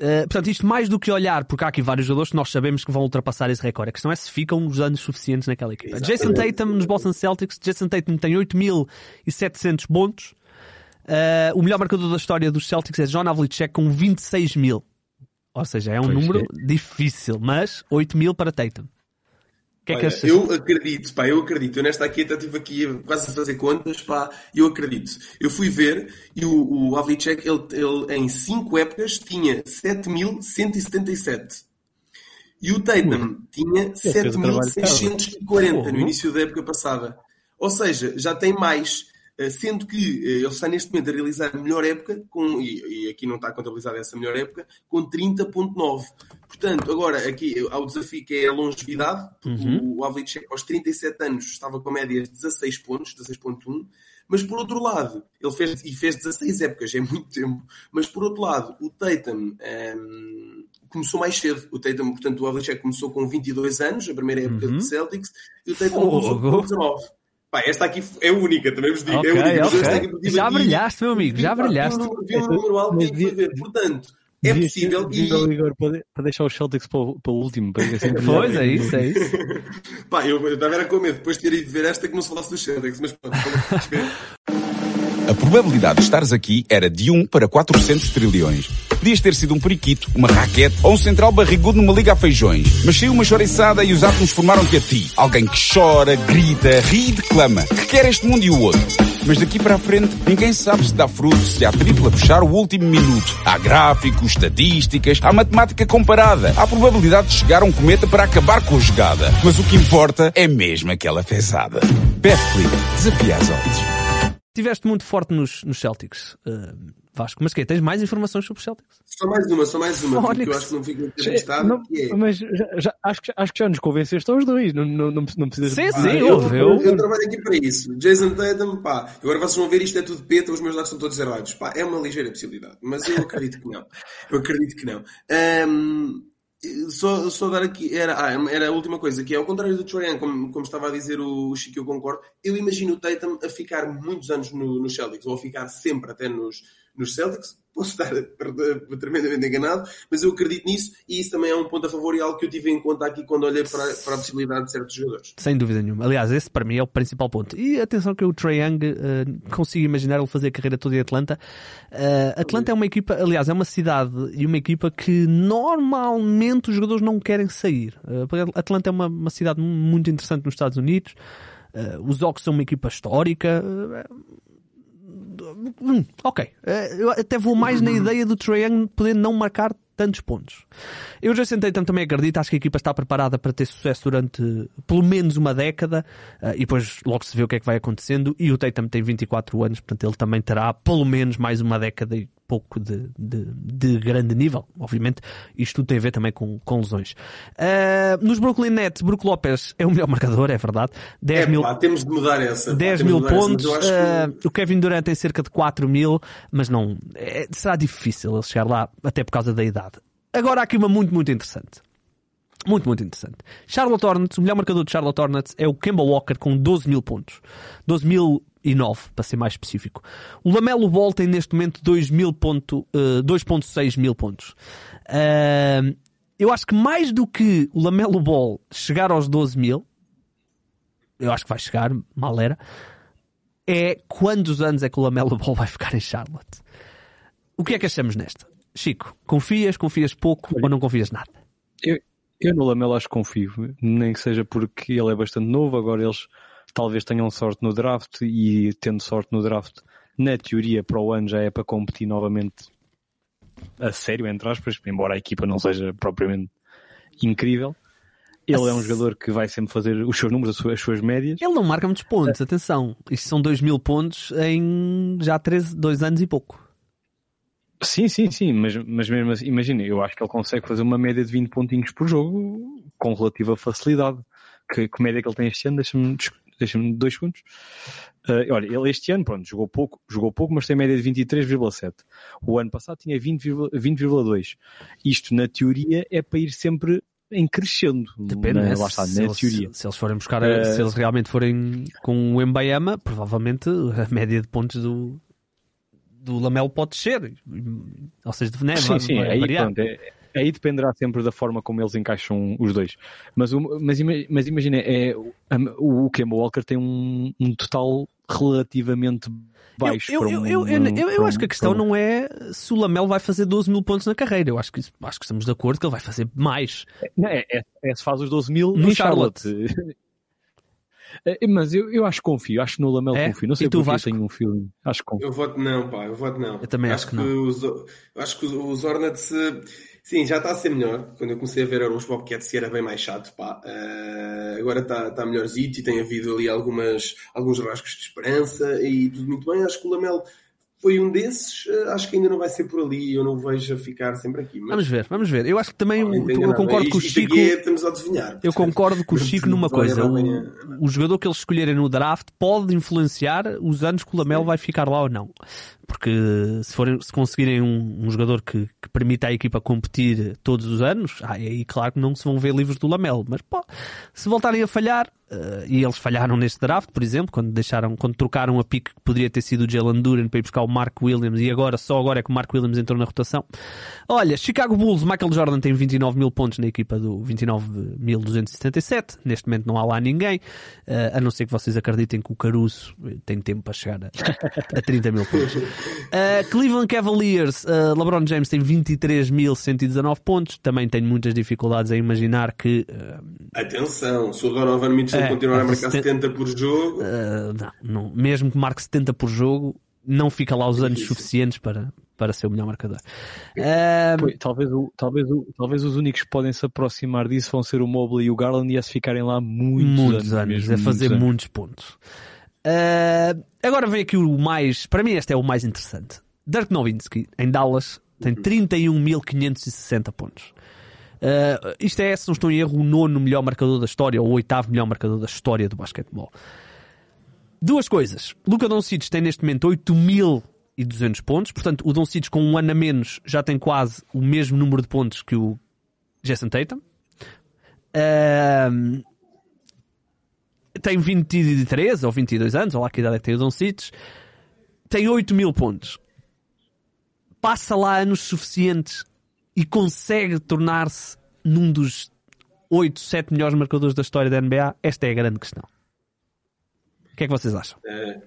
Uh, portanto, isto mais do que olhar, porque há aqui vários jogadores que nós sabemos que vão ultrapassar esse recorde. A questão é se ficam os anos suficientes naquela equipa. Exatamente. Jason Tatum nos Boston Celtics. Jason Tatum tem 8.700 pontos. Uh, o melhor marcador da história dos Celtics é John Havlicek com 26 mil. Ou seja, é um pois número é. difícil, mas 8 mil para Tatum. Que é Olha, que eu acredito, pá, eu acredito. Eu nesta aqui até estive aqui quase a fazer contas, pá, eu acredito. Eu fui ver e o, o Havlicek, ele, ele em 5 épocas tinha 7.177. E o Tatum tinha 7.640 no início da época passada. Ou seja, já tem mais. Eh, sendo que eh, ele está neste momento a realizar a melhor época, com, e, e aqui não está contabilizada essa melhor época, com 30.9. Portanto, agora aqui há o desafio que é a longevidade, uhum. o Havlicek aos 37 anos estava com a média de 16 pontos, 16.1, mas por outro lado, ele fez, e fez 16 épocas, é muito tempo, mas por outro lado, o Tatum um, ehm, começou mais cedo. O Tatum, portanto, o Havlicek começou com 22 anos, a primeira época uhum. de Celtics, e o Tatum oh, começou com 19. Pá, esta aqui é única, também vos digo. Okay, é única. Okay. Já brilhaste, meu amigo, já brilhaste. Vi um número alto que. Portanto, é possível. E... Igor, para, deixar os Celtics para o, para o último. Para pois, é isso, é isso. Pá, eu estava com medo depois de ter ido ver esta que não se falasse dos Celtics, mas pronto, A probabilidade de estares aqui era de 1 para 400 trilhões. Podias ter sido um periquito, uma raquete ou um central barrigudo numa liga a feijões. Mas saiu uma chouriçada e os átomos formaram-te a ti. Alguém que chora, grita, ri e declama. Que quer este mundo e o outro. Mas daqui para a frente, ninguém sabe se dá fruto, se há tripla fechar o último minuto. Há gráficos, estatísticas, há matemática comparada. Há probabilidade de chegar um cometa para acabar com a jogada. Mas o que importa é mesmo aquela fezada. Betclic, desafia as odds. Estiveste muito forte nos, nos Celtics. Uh, Vasco, mas que Tens mais informações sobre os Celtics? Só mais uma, só mais uma, porque eu acho que não fico entrevistado. Não, é... Mas já, já, acho, que, acho que já nos convenceste aos dois, não, não, não, não precisas... Sim, sim, ah, eu, eu, eu, trabalho aqui para isso. Jason Tatum, pá, agora vocês vão ver isto é tudo peta, os meus dados estão todos errados. Pá, é uma ligeira possibilidade, mas eu acredito que não. Eu acredito que não. Um, só, só dar aqui, era, ah, era a última coisa, que é ao contrário do Troyan, como, como estava a dizer o Chico, eu concordo. Eu imagino o Tatum a ficar muitos anos no, no Celtics, ou a ficar sempre até nos, nos Celtics, posso estar tremendamente enganado, mas eu acredito nisso e isso também é um ponto a favor e algo que eu tive em conta aqui quando olhei para, para a possibilidade de certos jogadores. Sem dúvida nenhuma. Aliás, esse para mim é o principal ponto. E atenção que o Trae Young uh, consigo imaginar ele fazer a carreira toda em Atlanta. Uh, Atlanta é uma equipa, aliás, é uma cidade e uma equipa que normalmente os jogadores não querem sair. Uh, Atlanta é uma, uma cidade muito interessante nos Estados Unidos. Uh, os Ox são uma equipa histórica. Uh, Hum, ok. Eh, eu até vou mais na ideia do Trae Young poder não marcar tantos pontos. Eu já sentei também acredito, acho que a equipa está preparada para ter sucesso durante pelo menos uma década uh, e depois logo se vê o que é que vai acontecendo. E o Tatum tem 24 anos, portanto ele também terá pelo menos mais uma década e pouco de, de, de, grande nível. Obviamente, isto tudo tem a ver também com, com lesões. Uh, nos Brooklyn Nets, Brook Lopes é o melhor marcador, é verdade. 10 é, mil, pá, temos de mudar essa. 10 pá, mil pontos. Essa, que... uh, o Kevin Durant tem cerca de 4 mil, mas não. É, será difícil ele chegar lá, até por causa da idade. Agora há aqui uma muito, muito interessante. Muito, muito interessante. Charlotte Hornets, o melhor marcador de Charlotte Hornets é o Kemba Walker com 12 mil pontos. 12 mil e 9, para ser mais específico. O Lamelo Ball tem neste momento 2.6 uh, mil pontos. Uh, eu acho que mais do que o Lamelo Ball chegar aos 12 mil, eu acho que vai chegar, mal era, é quantos anos é que o Lamelo Ball vai ficar em Charlotte? O que é que achamos nesta? Chico, confias, confias pouco ou não confias nada? Eu, eu no Lamelo acho que confio, nem que seja porque ele é bastante novo, agora eles talvez tenham sorte no draft e tendo sorte no draft, na teoria para o ano já é para competir novamente a sério, entre aspas, embora a equipa não seja propriamente incrível. Ele é um jogador que vai sempre fazer os seus números, as suas, as suas médias. Ele não marca muitos pontos, atenção. Isto são 2 mil pontos em já 13, 2 anos e pouco. Sim, sim, sim, mas, mas mesmo assim, imagina, eu acho que ele consegue fazer uma média de 20 pontinhos por jogo com relativa facilidade. Que, que média que ele tem este ano, deixa-me deixa-me dois segundos. Uh, olha, ele este ano, pronto, jogou pouco, jogou pouco, mas tem média de 23,7. O ano passado tinha 20,2. 20, Isto, na teoria, é para ir sempre em crescendo. Depende, na, né? lá está, se, na eles, teoria. Se eles forem buscar, uh, se eles realmente forem com o Embayama, provavelmente a média de pontos do, do Lamelo pode ser. Ou seja, né, sim, vai, sim, vai aí, variar. Pronto, é, aí dependerá sempre da forma como eles encaixam os dois. Mas, mas, mas imagina, é, o Kemba Walker tem um, um total relativamente baixo. Eu, eu, eu, eu, eu, eu acho que a questão não é se o Lamelo vai fazer 12 mil pontos na carreira. Eu acho que, acho que estamos de acordo que ele vai fazer mais. É, é, é se faz os 12 mil no Charlotte. Charlotte. É, mas eu, eu acho que confio, acho que no Lamelo é? confio. Não sei e tu porque Vasco? tenho um feeling. Acho que confio. Eu voto não, pá, eu voto não. Eu também acho, acho que, que, não. Os, acho que os, os Hornets Sim, já está a ser melhor. Quando eu comecei a ver os Bobcats era bem mais chato, pá. Uh, agora está, está melhorzito e tem havido ali algumas, alguns rasgos de esperança e tudo muito bem. Acho que o Lamelo foi um desses, uh, acho que ainda não vai ser por ali, eu não vejo a ficar sempre aqui. Mas... Vamos ver, vamos ver. Eu acho que também eu, eu concordo com o Chico. É, estamos a adivinhar. Eu concordo com o Chico numa coisa. O, o, jogador que eles escolherem no draft pode influenciar os anos que o Lamelo vai ficar lá ou não. Porque se, forem, se conseguirem um, um jogador que, que, permita à equipa competir todos os anos, ah, aí claro que não se vão ver livros do Lamelo. Mas pô, se voltarem a falhar, uh, e eles falharam neste draft, por exemplo, quando deixaram, quando trocaram a pique que poderia ter sido o Jalen Duran para ir buscar o Mark Williams, e agora, só agora é que o Mark Williams entrou na rotação. Olha, Chicago Bulls, Michael Jordan tem 29 mil pontos na equipa do 29.277. Neste momento não há lá ninguém, uh, a não ser que vocês acreditem que o Caruso tem tempo para chegar a, a 30 mil pontos. Uh, Cleveland Cavaliers, uh, LeBron James tem 23.119 pontos. Também tenho muitas dificuldades a imaginar que. Uh, Atenção, se o Donovan Mitchell é, continuar a marcar 70 por jogo. não, não, mesmo que marque 70 por jogo, não fica lá os é anos suficientes para, para ser o melhor marcador. Uh... talvez, o, talvez, o, talvez os únicos que podem se aproximar disso vão ser o Mobley e o Garland e a se ficarem lá muitos, muitos anos, anos a fazer muitos, muitos pontos. Uh, agora vem aqui o mais. Para mim, este é o mais interessante. Dirk Nowitzki, em Dallas, tem 31.560 pontos. Uh, isto é, se não estou em erro, o nono melhor marcador da história, ou o oitavo melhor marcador da história do basquetebol. Duas coisas. Luca Doncic tem neste momento 8.200 pontos, portanto, o Doncic com um ano a menos já tem quase o mesmo número de pontos que o Jason Tatum. Uh, tem 23 ou 22 anos, ou lá que idade é que tem o Doncic, tem 8 mil pontos. Passa lá anos suficientes e consegue tornar-se num dos 8, 7 melhores marcadores da história da NBA? Esta é a grande questão. O que é que vocês acham? É,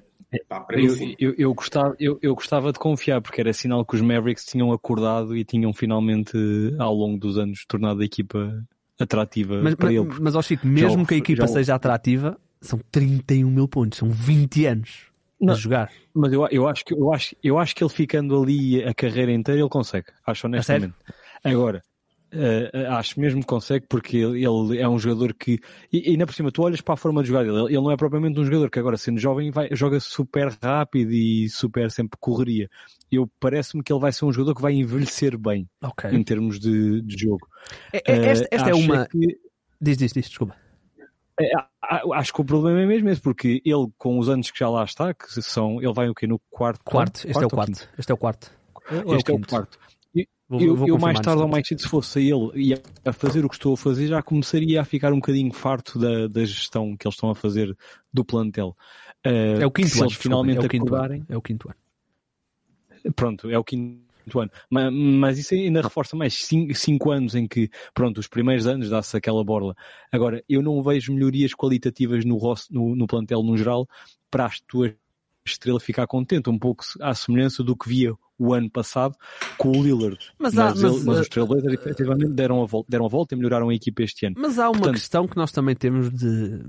eu, eu, eu, gostava, eu, eu gostava de confiar, porque era sinal que os Mavericks tinham acordado e tinham finalmente, ao longo dos anos, tornado a equipa atrativa mas, para mas, ele. Mas, ó Chico, mesmo já, que a equipa já... seja atrativa, são 31 mil pontos, são 20 anos não, a jogar. Mas eu, eu, acho que, eu, acho, eu acho que ele ficando ali a carreira inteira, ele consegue. Acho honestamente. Agora, Uh, acho mesmo que consegue porque ele, ele é um jogador que e, e ainda por cima tu olhas para a forma de jogar dele, ele não é propriamente um jogador que agora sendo jovem vai, joga super rápido e super sempre correria eu parece-me que ele vai ser um jogador que vai envelhecer bem okay. em termos de, de jogo é, é, esta, esta é uma que... diz, diz, diz, desculpa é, acho que o problema é mesmo esse, porque ele, com os anos que já lá está, que são, ele vai o quê? No quarto? Quarto, este, quarto é, o quarto. este é o quarto. Este é o quarto. Vou, eu, vou eu mais tarde ou mais cedo, se fosse ele e a fazer o que estou a fazer, já começaria a ficar um bocadinho farto da, da gestão que eles estão a fazer do plantel. Uh, é o quinto ano, eles finalmente é o quinto ano. É o quinto ano. Pronto, é o quinto ano. Mas, mas, isso ainda reforça mais cinco, cinco, anos em que, pronto, os primeiros anos dá-se aquela borla. Agora, eu não vejo melhorias qualitativas no, no, no plantel no geral para as tuas estrela ficar contente, um pouco à semelhança do que via o ano passado com o Lillard. Mas, há, mas, mas, mas os Trailblazers efetivamente deram a, volta, deram a volta e melhoraram a equipa este ano. Mas há uma Portanto, questão que nós também temos de.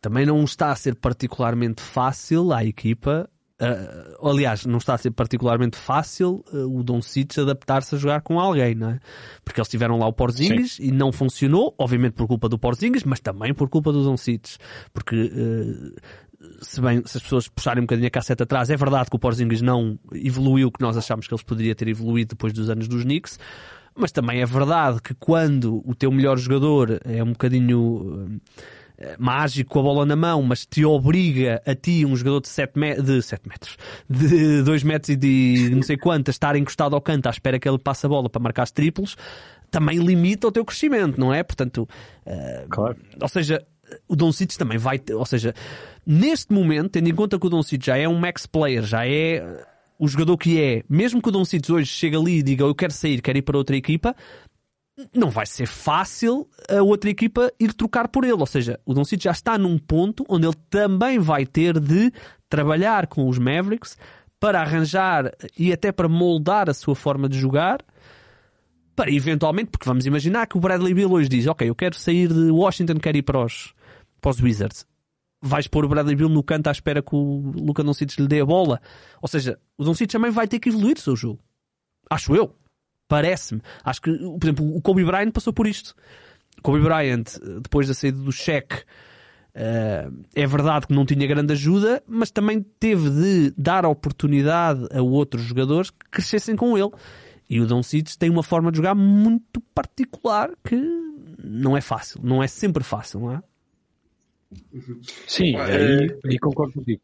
Também não está a ser particularmente fácil à equipa. Uh, aliás, não está a ser particularmente fácil uh, o Don Cic adaptar-se a jogar com alguém, não é? Porque eles tiveram lá o Porzingis Sim. e não funcionou, obviamente por culpa do Porzingis, mas também por culpa do Don Cic, porque uh, se bem, se as pessoas puxarem um bocadinho a casseta atrás, é verdade que o Porzingis não evoluiu o que nós achámos que ele poderia ter evoluído depois dos anos dos Knicks, mas também é verdade que quando o teu melhor jogador é um bocadinho uh, mágico com a bola na mão, mas te obriga a ti, um jogador de 7, me de 7 metros, de 2 metros e de não sei quanto, a estar encostado ao canto à espera que ele passe a bola para marcar os triplos, também limita o teu crescimento, não é? Portanto, uh, claro. ou seja, o Doncic também vai, ter, ou seja, neste momento, tendo em conta que o Doncic já é um max player, já é uh, o jogador que é, mesmo que o Doncic hoje chegue ali e diga eu quero sair, quero ir para outra equipa, não vai ser fácil a outra equipa ir trocar por ele. Ou seja, o Doncic já está num ponto onde ele também vai ter de trabalhar com os Mavericks para arranjar e até para moldar a sua forma de jogar para eventualmente, porque vamos imaginar que o Bradley Bill hoje diz, ok, eu quero sair de Washington, quero ir para os, para os Wizards. Vais pôr o Bradley Bill no canto à espera que o Luca Doncic lhe dê a bola. Ou seja, o Doncic também vai ter que evoluir o seu jogo. Acho eu. Parece-me. Acho que, por exemplo, o Kobe Bryant passou por isto. Kobe Bryant, depois da saída do cheque, Uh, é verdade que não tinha grande ajuda, mas também teve de dar oportunidade a outros jogadores que crescessem com ele. E o Don Cic tem uma forma de jogar muito particular que não é fácil, não é sempre fácil, não é? Sim, aí, aí concordo contigo.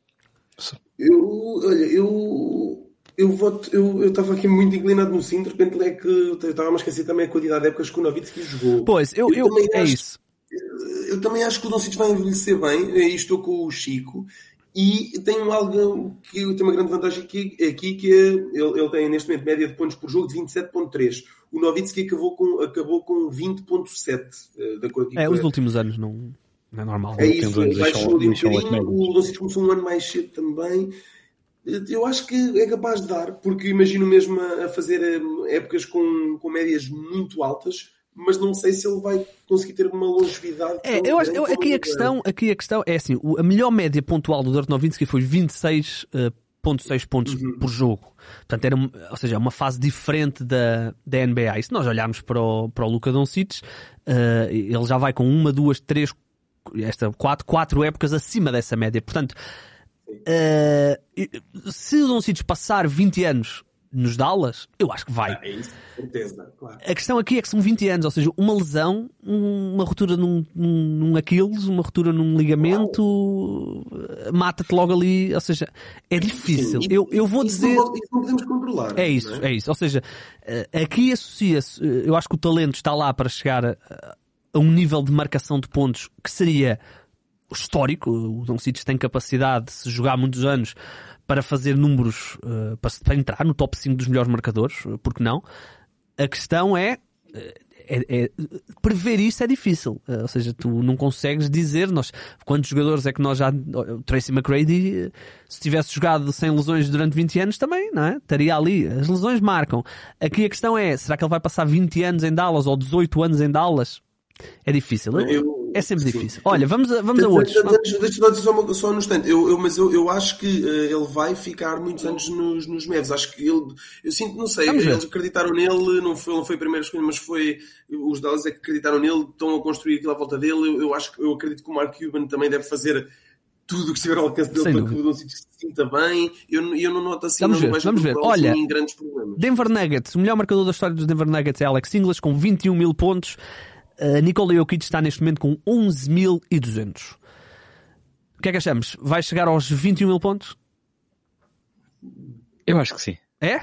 Eu, olha, eu, eu voto, eu estava aqui muito inclinado no sim, de repente é que eu estava a esquecer também a quantidade de épocas que o Novitsky jogou. Pois, eu, eu, eu é acho, isso. Eu também acho que o Don Cic vai envelhecer bem, aí estou com o Chico, e tem algo que tem uma grande vantagem aqui, aqui que é, ele, ele, tem neste momento média de pontos por jogo de 27.3. O Novitsky acabou com, acabou com 20.7, eh, de acordo É, os últimos anos não, não é normal. É isso, baixou ali um bocadinho. O Doncic começou um ano mais cedo também. Eu acho que é capaz de dar, porque imagino mesmo a fazer eh, épocas com, com médias muito altas, mas não sei se ele vai conseguir ter uma longevidade. É, eu acho, eu, aqui, a questão, aqui a questão é assim: a melhor média pontual do Dirk Nowitzki foi 26 uh, pontos uhum. por jogo. Portanto, era, ou seja, uma fase diferente da, da NBA. E se nós olharmos para o, para o Luka Doncic, uh, ele já vai com uma, duas, três, esta, quatro, quatro épocas acima dessa média. Portanto, uh, se o Doncic passar 20 anos nos Dallas, eu acho que vai. Ah, é isso, certeza, claro. A questão aqui é que são 20 anos, ou seja, uma lesão, uma ruptura num, num, Aquiles, uma ruptura num ligamento, mata-te logo ali, ou seja, é difícil. Sim, eu, eu vou dizer. Não, isso não podemos controlar. É isso, é? é? isso. Ou seja, eh, aqui associa-se, eh, eu acho que o talento está lá para chegar a, um nível de marcação de pontos que seria histórico. O Don Cites tem capacidade de se jogar muitos anos para fazer números, uh, para, entrar no top 5 dos melhores marcadores, uh, porque não? A questão é, uh, é, é, prever isso é difícil. ou seja, tu não consegues dizer nós, quantos jogadores é que nós já. Tracy McGrady, se tivesse jogado sem lesões durante 20 anos, também, não é? Estaria ali. As lesões marcam. Aqui a questão é: será que ele vai passar 20 anos em Dallas ou 18 anos em Dallas? É difícil. Eu, É sempre difícil. Olha, vamos a, vamos a outros. Deixa-me dizer só, uma, só um instante. Eu, eu, mas eu, eu acho que uh, ele vai ficar muitos anos nos, nos Mavs. Acho que ele. Eu sinto, não sei, eles acreditaram nele, não foi, não foi a primeira escolha, mas foi. Os Dallas é que acreditaram nele, estão a construir aquilo à volta dele. Eu, eu acho eu acredito que o Mark Cuban também deve fazer tudo o que estiver ao alcance dele Sem para dúvida. que o se sinta bem. Eu, eu não noto assim, vamos não ver, vamos ver. Olha, grandes problemas. Denver Nuggets, o melhor marcador da história dos Denver Nuggets é Alex Ingles, com 21 mil pontos. Uh, Nikola Jokic está neste momento com 11.200. O que é que achamos? Vai chegar aos 21 mil pontos? Eu acho que sim. É?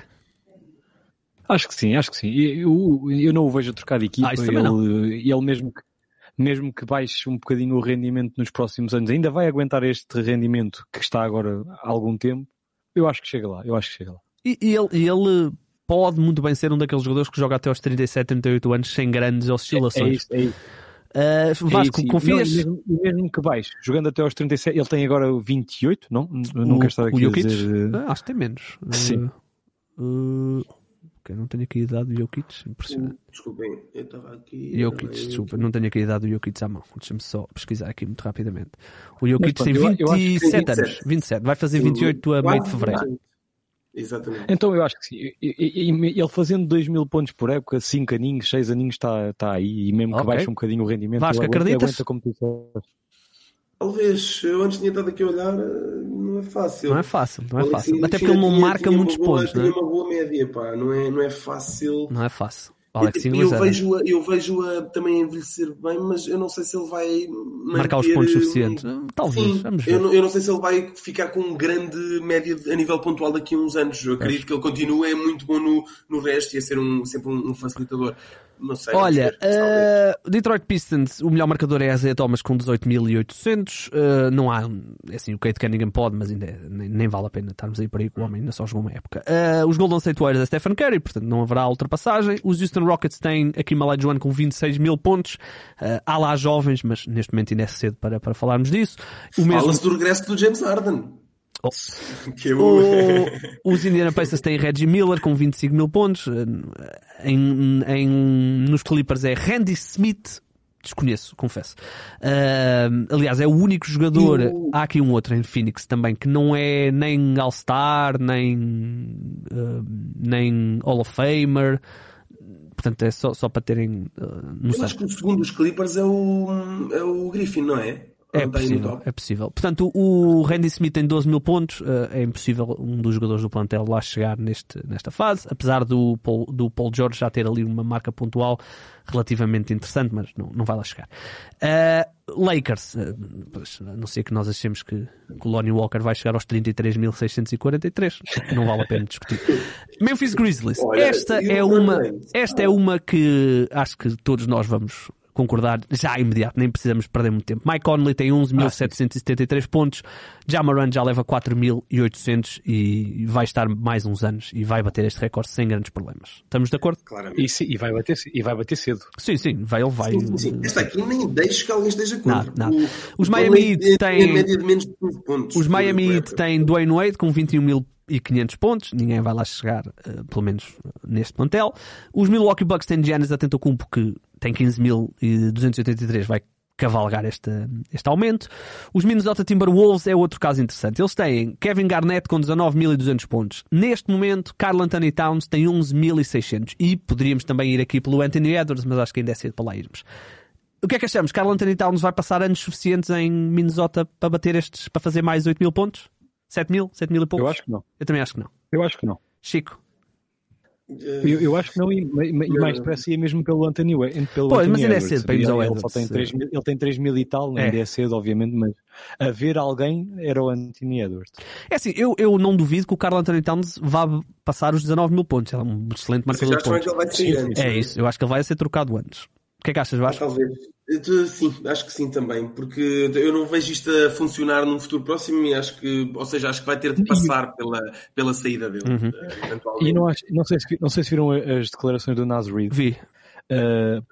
Acho que sim, acho que sim. Eu, eu não o vejo trocar de equipa. Ah, ele, ele mesmo que mesmo que baixe um bocadinho o rendimento nos próximos anos, ainda vai aguentar este rendimento que está agora há algum tempo. Eu acho que chega lá, eu acho que chega lá. E, e ele, ele pode muito bem ser um daqueles jogadores que joga até aos 37, 38 anos sem grandes oscilações. É, é isso, é isso. Uh, Vasco, é confias? Não, mesmo, mesmo, que baixe, jogando até aos 37, ele tem agora 28, não? Eu nunca estar aqui o a dizer... Ah, acho que tem menos. Sim. Uh, eu não tenho aqui a idade do Jokic, impressionante. Desculpem, eu estava aqui. Jokic, desculpa, não tenho aqui a idade do Jokic à mão. Deixa-me só pesquisar aqui muito rapidamente. O Jokic tem 27 eu, eu anos, 27, vai fazer 28 a meio de fevereiro. Exatamente. Então eu acho que sim. Ele fazendo 2 mil pontos por época, 5 aninhos, 6 aninhos está tá aí, e mesmo que okay. baixe um bocadinho o rendimento, Vasco, aguenta, acreditas? Aguenta como tu Talvez, eu antes tinha estado aqui a olhar, não é fácil. Não é fácil, não é fácil. Até porque ele não marca tinha muitos boa, pontos, não é? uma boa média, pá, não é, não é fácil. Não é fácil. Alex eu, eu vejo, -a, eu vejo-a também envelhecer bem, mas eu não sei se ele vai marcar os pontos suficientes. Talvez, sim, vamos ver. Eu não, eu não sei se ele vai ficar com um grande média a nível pontual daqui a uns anos. Eu acredito que ele continue, é muito bom no, no resto e a ser um, sempre um, um facilitador. Não sei. Olha, uh, Detroit Pistons, o melhor marcador é a Isaiah Thomas com 18.800. Uh, não há, é assim, o Kate Cunningham pode, mas ainda é, nem, nem, vale a pena estarmos aí por aí com o homem, ainda só jogou uma época. Uh, os Golden State Warriors é Stephen Curry, portanto não haverá ultrapassagem. Os Houston Rockets têm aqui Malajuan com 26 mil pontos. Uh, há lá jovens, mas neste momento ainda é cedo para, para falarmos disso. O mesmo... Fala-se do regresso do James Harden. Oh. O, os Indiana Pacers têm Reggie Miller com 25 mil pontos. Em, em, nos Clippers é Randy Smith. Desconheço, confesso. Uh, aliás, é o único jogador. O... Há aqui um outro em Phoenix também que não é nem All-Star, nem, uh, nem Hall of Famer. Portanto, é só, só para terem. Uh, Eu acho que o segundo dos Clippers é o, é o Griffin, não é? É possível, é possível. Portanto, o Randy Smith tem 12 mil pontos. Eh, é impossível um dos jogadores do plantel lá chegar neste, nesta fase. Apesar do Paul, do Paul George já ter ali uma marca pontual relativamente interessante, mas não, não vai lá chegar. Uh, Lakers, uh, a não ser que nós achemos que o Lonnie Walker vai chegar aos 33.643. Não vale a pena discutir. Memphis Grizzlies. Esta é uma, esta é uma que acho que todos nós vamos concordar já imediato, nem precisamos perder muito tempo. Mike Conley tem 11.773 ah, pontos, Jamaran já leva 4.800 e vai estar mais uns anos e vai bater este recorde sem grandes problemas. Estamos de acordo? Claramente. E, sim, e, vai, bater, e vai bater cedo. Sim, sim, vai, ele vai. Sim, sim. Esta aqui nem deixa que alguém esteja contra. Não, não. Os Miami Heat têm. média de menos de 15 pontos. Os Miami Heat têm Dwayne Wade com 21 mil e 500 pontos, ninguém vai lá chegar, uh, pelo menos neste plantel. Os Milwaukee Bucks têm Giannis Antetokounmpo que tem 15.283, vai cavalgar este, este aumento. Os Minnesota Timberwolves é outro caso interessante. Eles têm Kevin Garnett com 19.200 pontos. Neste momento, Carl Anthony Towns tem 11.600. E poderíamos também ir aqui pelo Anthony Edwards, mas acho que ainda é cedo para lá irmos. O que é que achamos? Carl Anthony Towns vai passar anos suficientes em Minnesota para bater estes, para fazer mais 8 mil pontos? 7 mil? 7 mil e poucos? Eu acho que não. Eu também acho que não. Eu acho que não. Chico. Eu, eu, acho que não, e, mais depressa ia mesmo pelo Anthony pelo Pois, Anthony mas ainda é cedo para irmos ao Edwards. Ele, tem 3 mil, ele tem 3 mil e tal, é. ainda é cedo, obviamente, mas a ver alguém era o Anthony Edwards. É assim, eu, eu não duvido que o Carl Anthony Towns vá passar os 19 mil pontos. É um excelente marcador de pontos. É isso, eu acho que ele vai ser trocado antes. O que é que achas, Vasco? Talvez. Sim, acho que sim também, porque eu não vejo isto a funcionar num futuro próximo e acho que, ou seja, acho que vai ter de passar pela, pela saída dele. Uhum. E não, acho, não, sei se, não sei se viram as declarações do Nas Reed. Vi. Uh,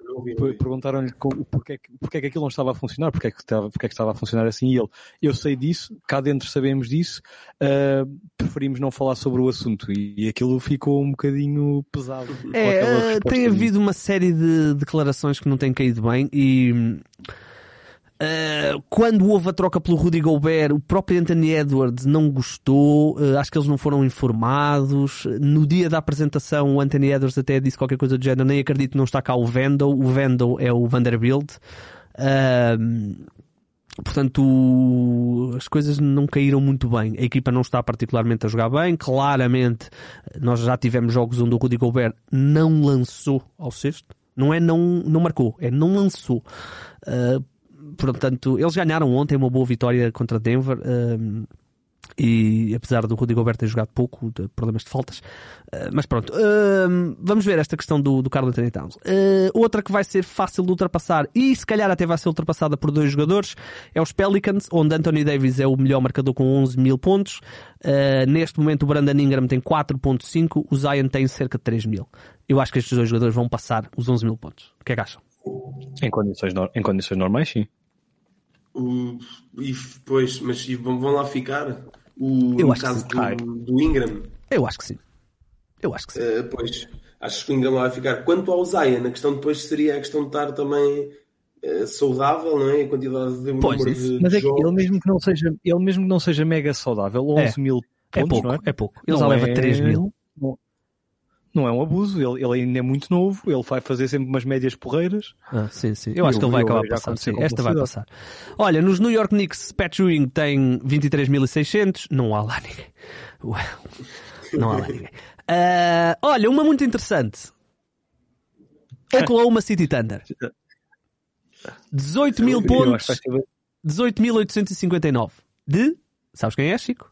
perguntaram-lhe porque, é que, porque é que aquilo não estava a funcionar, porque é, que estava, porque é que estava a funcionar assim, e ele, eu sei disso, cá dentro sabemos disso, uh, preferimos não falar sobre o assunto, e, e aquilo ficou um bocadinho pesado. É, tem havido uma série de declarações que não têm caído bem, e Uh, quando houve a troca pelo Rudy Gobert, o próprio Anthony Edwards não gostou, uh, acho que eles não foram informados. No dia da apresentação, o Anthony Edwards até disse qualquer coisa do género: nem acredito que não está cá o Vendel. O Vendel é o Vanderbilt. Uh, portanto, as coisas não caíram muito bem. A equipa não está particularmente a jogar bem. Claramente, nós já tivemos jogos onde o Rudy Gobert não lançou ao sexto. Não é não, não marcou, é não lançou. Uh, portanto, eles ganharam ontem uma boa vitória contra Denver. Um, e apesar do Rudy Gobert ter jogado pouco, de problemas de faltas, uh, mas pronto, uh, vamos ver esta questão do, do Carl Anthony Towns. Uh, outra que vai ser fácil de ultrapassar e se calhar até vai ser ultrapassada por dois jogadores é os Pelicans, onde Anthony Davis é o melhor marcador com 11 mil pontos. neste momento o Brandon Ingram tem 4.5, o Zion tem cerca de 3 mil. Eu acho que estes dois jogadores vão passar os 11 mil pontos. O que é que acham? Em condições, em condições normais, sim. Uh, e depois, mas vão, vão lá ficar? O, eu acho caso que sim. do, do, Ingram? Eu acho que sim. Eu acho que sim. Uh, pois, acho que o Ingram vai ficar. Quanto ao Zion, a questão depois seria a questão de estar também uh, saudável, não é? A quantidade de pois, número de, Mas é que jogos. ele mesmo que não seja, ele mesmo que não seja mega saudável, 11 É. mil É pontos, pouco, não é? é pouco. Ele já leva é- 3 mil. Não, não é um abuso, ele, ele ainda é muito novo, ele vai fazer sempre umas médias porreiras. Ah, sim, sim. Eu acho Eu- que ele vai acabar passando. Sim, esta vai passar. Olha, nos New York Knicks, Pat Ewing tem 23.600. Não há lá ninguém. Ué, Não há lá ninguém. Ah, olha, uma muito interessante. Oklahoma City Thunder. 18 mil pontos. ser 18.859. De? Sabes quem é, Chico?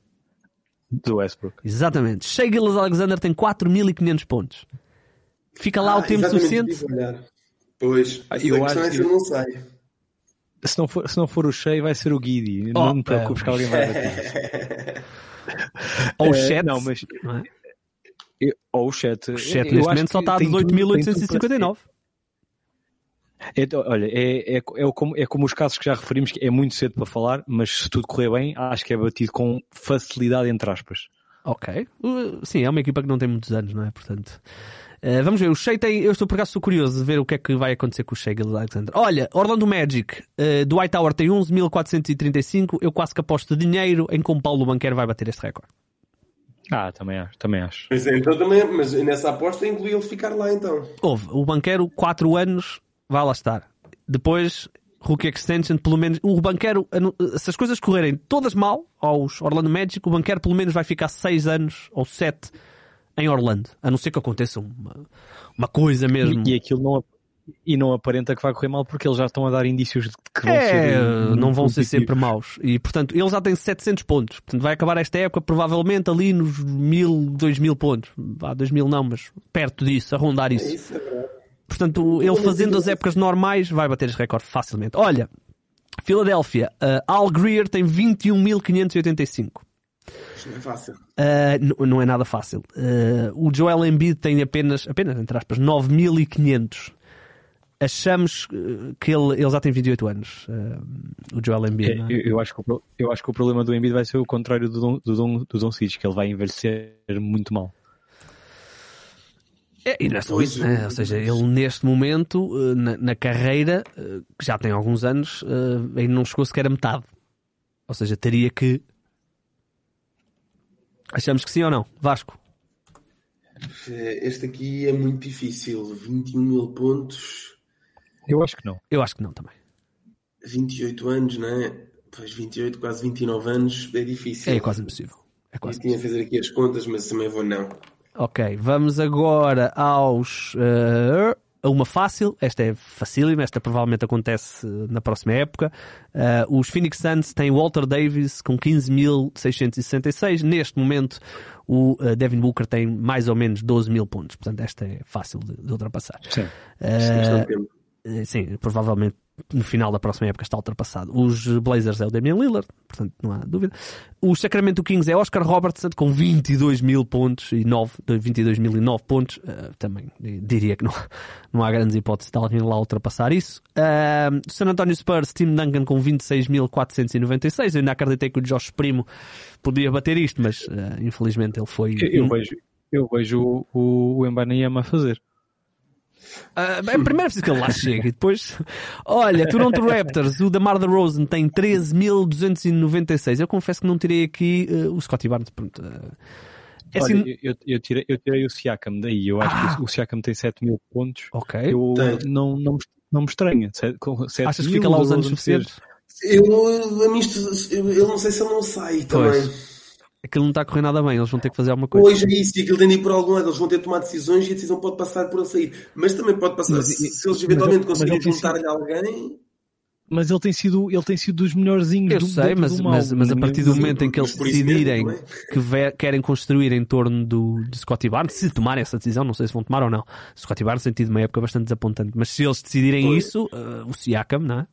Do Westbrook. Exatamente. Shea Gillas Alexander tem 4.500 pontos. Fica lá Ah, o tempo suficiente. Pois, Ah, eu acho é que eu não sei. Se não for, se não for o Shea, vai ser o Guidi. Oh, não te preocupes que alguém vai bater. Ou o Eh, Chet. Não, mas não é? eu- ou o chat. O Chet neste momento só está a 18.859. É, olha, é, é, é, como, é como os casos que já referimos, que é muito cedo para falar, mas se tudo correr bem, acho que é batido com facilidade, entre aspas. Ok. Uh, sim, é uma equipa que não tem muitos anos, não é? Portanto. uh, vamos ver, o Shea tem. Eu estou por acaso curioso de ver o que é que vai acontecer com o Shea Alexander. Olha, Orlando Magic, uh, Dwight Tower tem 11.435. Eu quase que aposto dinheiro em como Paulo Banqueiro vai bater este recorde. Ah, também acho, também acho. Pois é, então também, mas nessa aposta inclui ele ficar lá então. Houve, o Banqueiro, 4 anos, vai lá estar. Depois, Rookie Extension, pelo menos. O Banqueiro, se as coisas correrem todas mal aos Orlando Magic, o Banqueiro pelo menos vai ficar 6 anos ou 7 em Orlando. A não ser que aconteça uma, uma coisa mesmo. E, e aquilo não, e não aparenta que vai correr mal porque eles já estão a dar indícios de que vão É, ser. não vão ser sempre maus. E, portanto, ele já tem 700 pontos. Portanto, vai acabar esta época provavelmente ali nos 1000, 2000 pontos. Vá, 2000 não, mas perto disso, a rondar É isso. isso, é. Portanto, ele fazendo as épocas normais vai bater este recorde facilmente. Olha, Filadélfia, uh, Al Greer tem 21.585. Isto não é fácil. Uh, não é nada fácil. Uh, o Joel Embiid tem apenas, apenas entre aspas, 9.500. Achamos uh, que ele, ele já tem 28 anos. uh, o Joel Embiid. É, é? eu, eu acho que o, eu acho que o problema do Embiid vai ser o contrário do Don, do Don, do Don Cic, que ele vai envelhecer muito mal. É, e não é só Pois, isso, né? Ou seja, ele neste momento, uh, na, na carreira, uh, que já tem alguns anos, uh, ainda não chegou sequer a metade. Ou seja, teria que. Achamos que sim ou não? Vasco? Eh, Este aqui é muito difícil. 21 mil pontos, Eu acho que não. Eu acho que não também. 28 anos, não é? Pois 28, quase 29 anos, é difícil. É quase impossível. É Eu quase tinha a fazer aqui as contas, mas também vou não. Ok, vamos agora aos. a uma fácil, esta é facílima, esta provavelmente acontece na próxima época. Eh, os Phoenix Suns têm Walter Davis com 15.666. Neste momento, o eh, Devin Booker tem mais ou menos 12 mil pontos. Portanto, esta é fácil de, de ultrapassar. Sim. Eh, Sim, provavelmente no final da próxima época está ultrapassado. Os Blazers é o Damian Lillard, portanto não há dúvida. Os Sacramento Kings é Oscar Robertson com 22 mil pontos e 9, 22 mil e 9 pontos. Eh, também diria que não, não há grandes hipóteses de alguém lá ultrapassar isso. Eh, San Antonio Spurs, Tim Duncan com 26.496. Eu ainda acreditei que o Josh Primo podia bater isto, mas eh, infelizmente ele foi. Eu, eu vejo, eu vejo o, o Embanyama a fazer. Uh, bem, primeiro é preciso que ele lá chegue e depois. Olha, Toronto Raptors, o Damar DeRozan tem 13.296. Eu confesso que não tirei aqui uh, o Scottie Barnes. Pronto, uh, é assim... Olha, eu, eu, tirei, eu tirei o Siakam daí. Eu acho ah. que o Siakam tem 7 mil pontos. Ok. Eu não, não, não me estranha. 7, Achas que fica lá os anos suficientes? Eu, a mim, eu, não sei se ele não sai pois. Aquilo não está a correr nada bem, eles vão ter que fazer alguma coisa. Hoje é isso, e aquilo tem de ir por algum lado, eles vão ter de tomar decisões e a decisão pode passar por ele sair. Mas também pode passar, mas, se, se eles eventualmente conseguirem juntar-lhe alguém. Mas ele tem sido, ele tem sido dos melhorzinhos Eu do, sei, mas, mas, mas, a partir do momento em que eles decidirem é? que ve, querem construir em torno do, de Scottie Barnes, se tomarem essa decisão, não sei se vão tomar ou não. Scottie Barnes tem tido uma época bastante desapontante, mas se eles decidirem isso, uh, o Siakam, não é?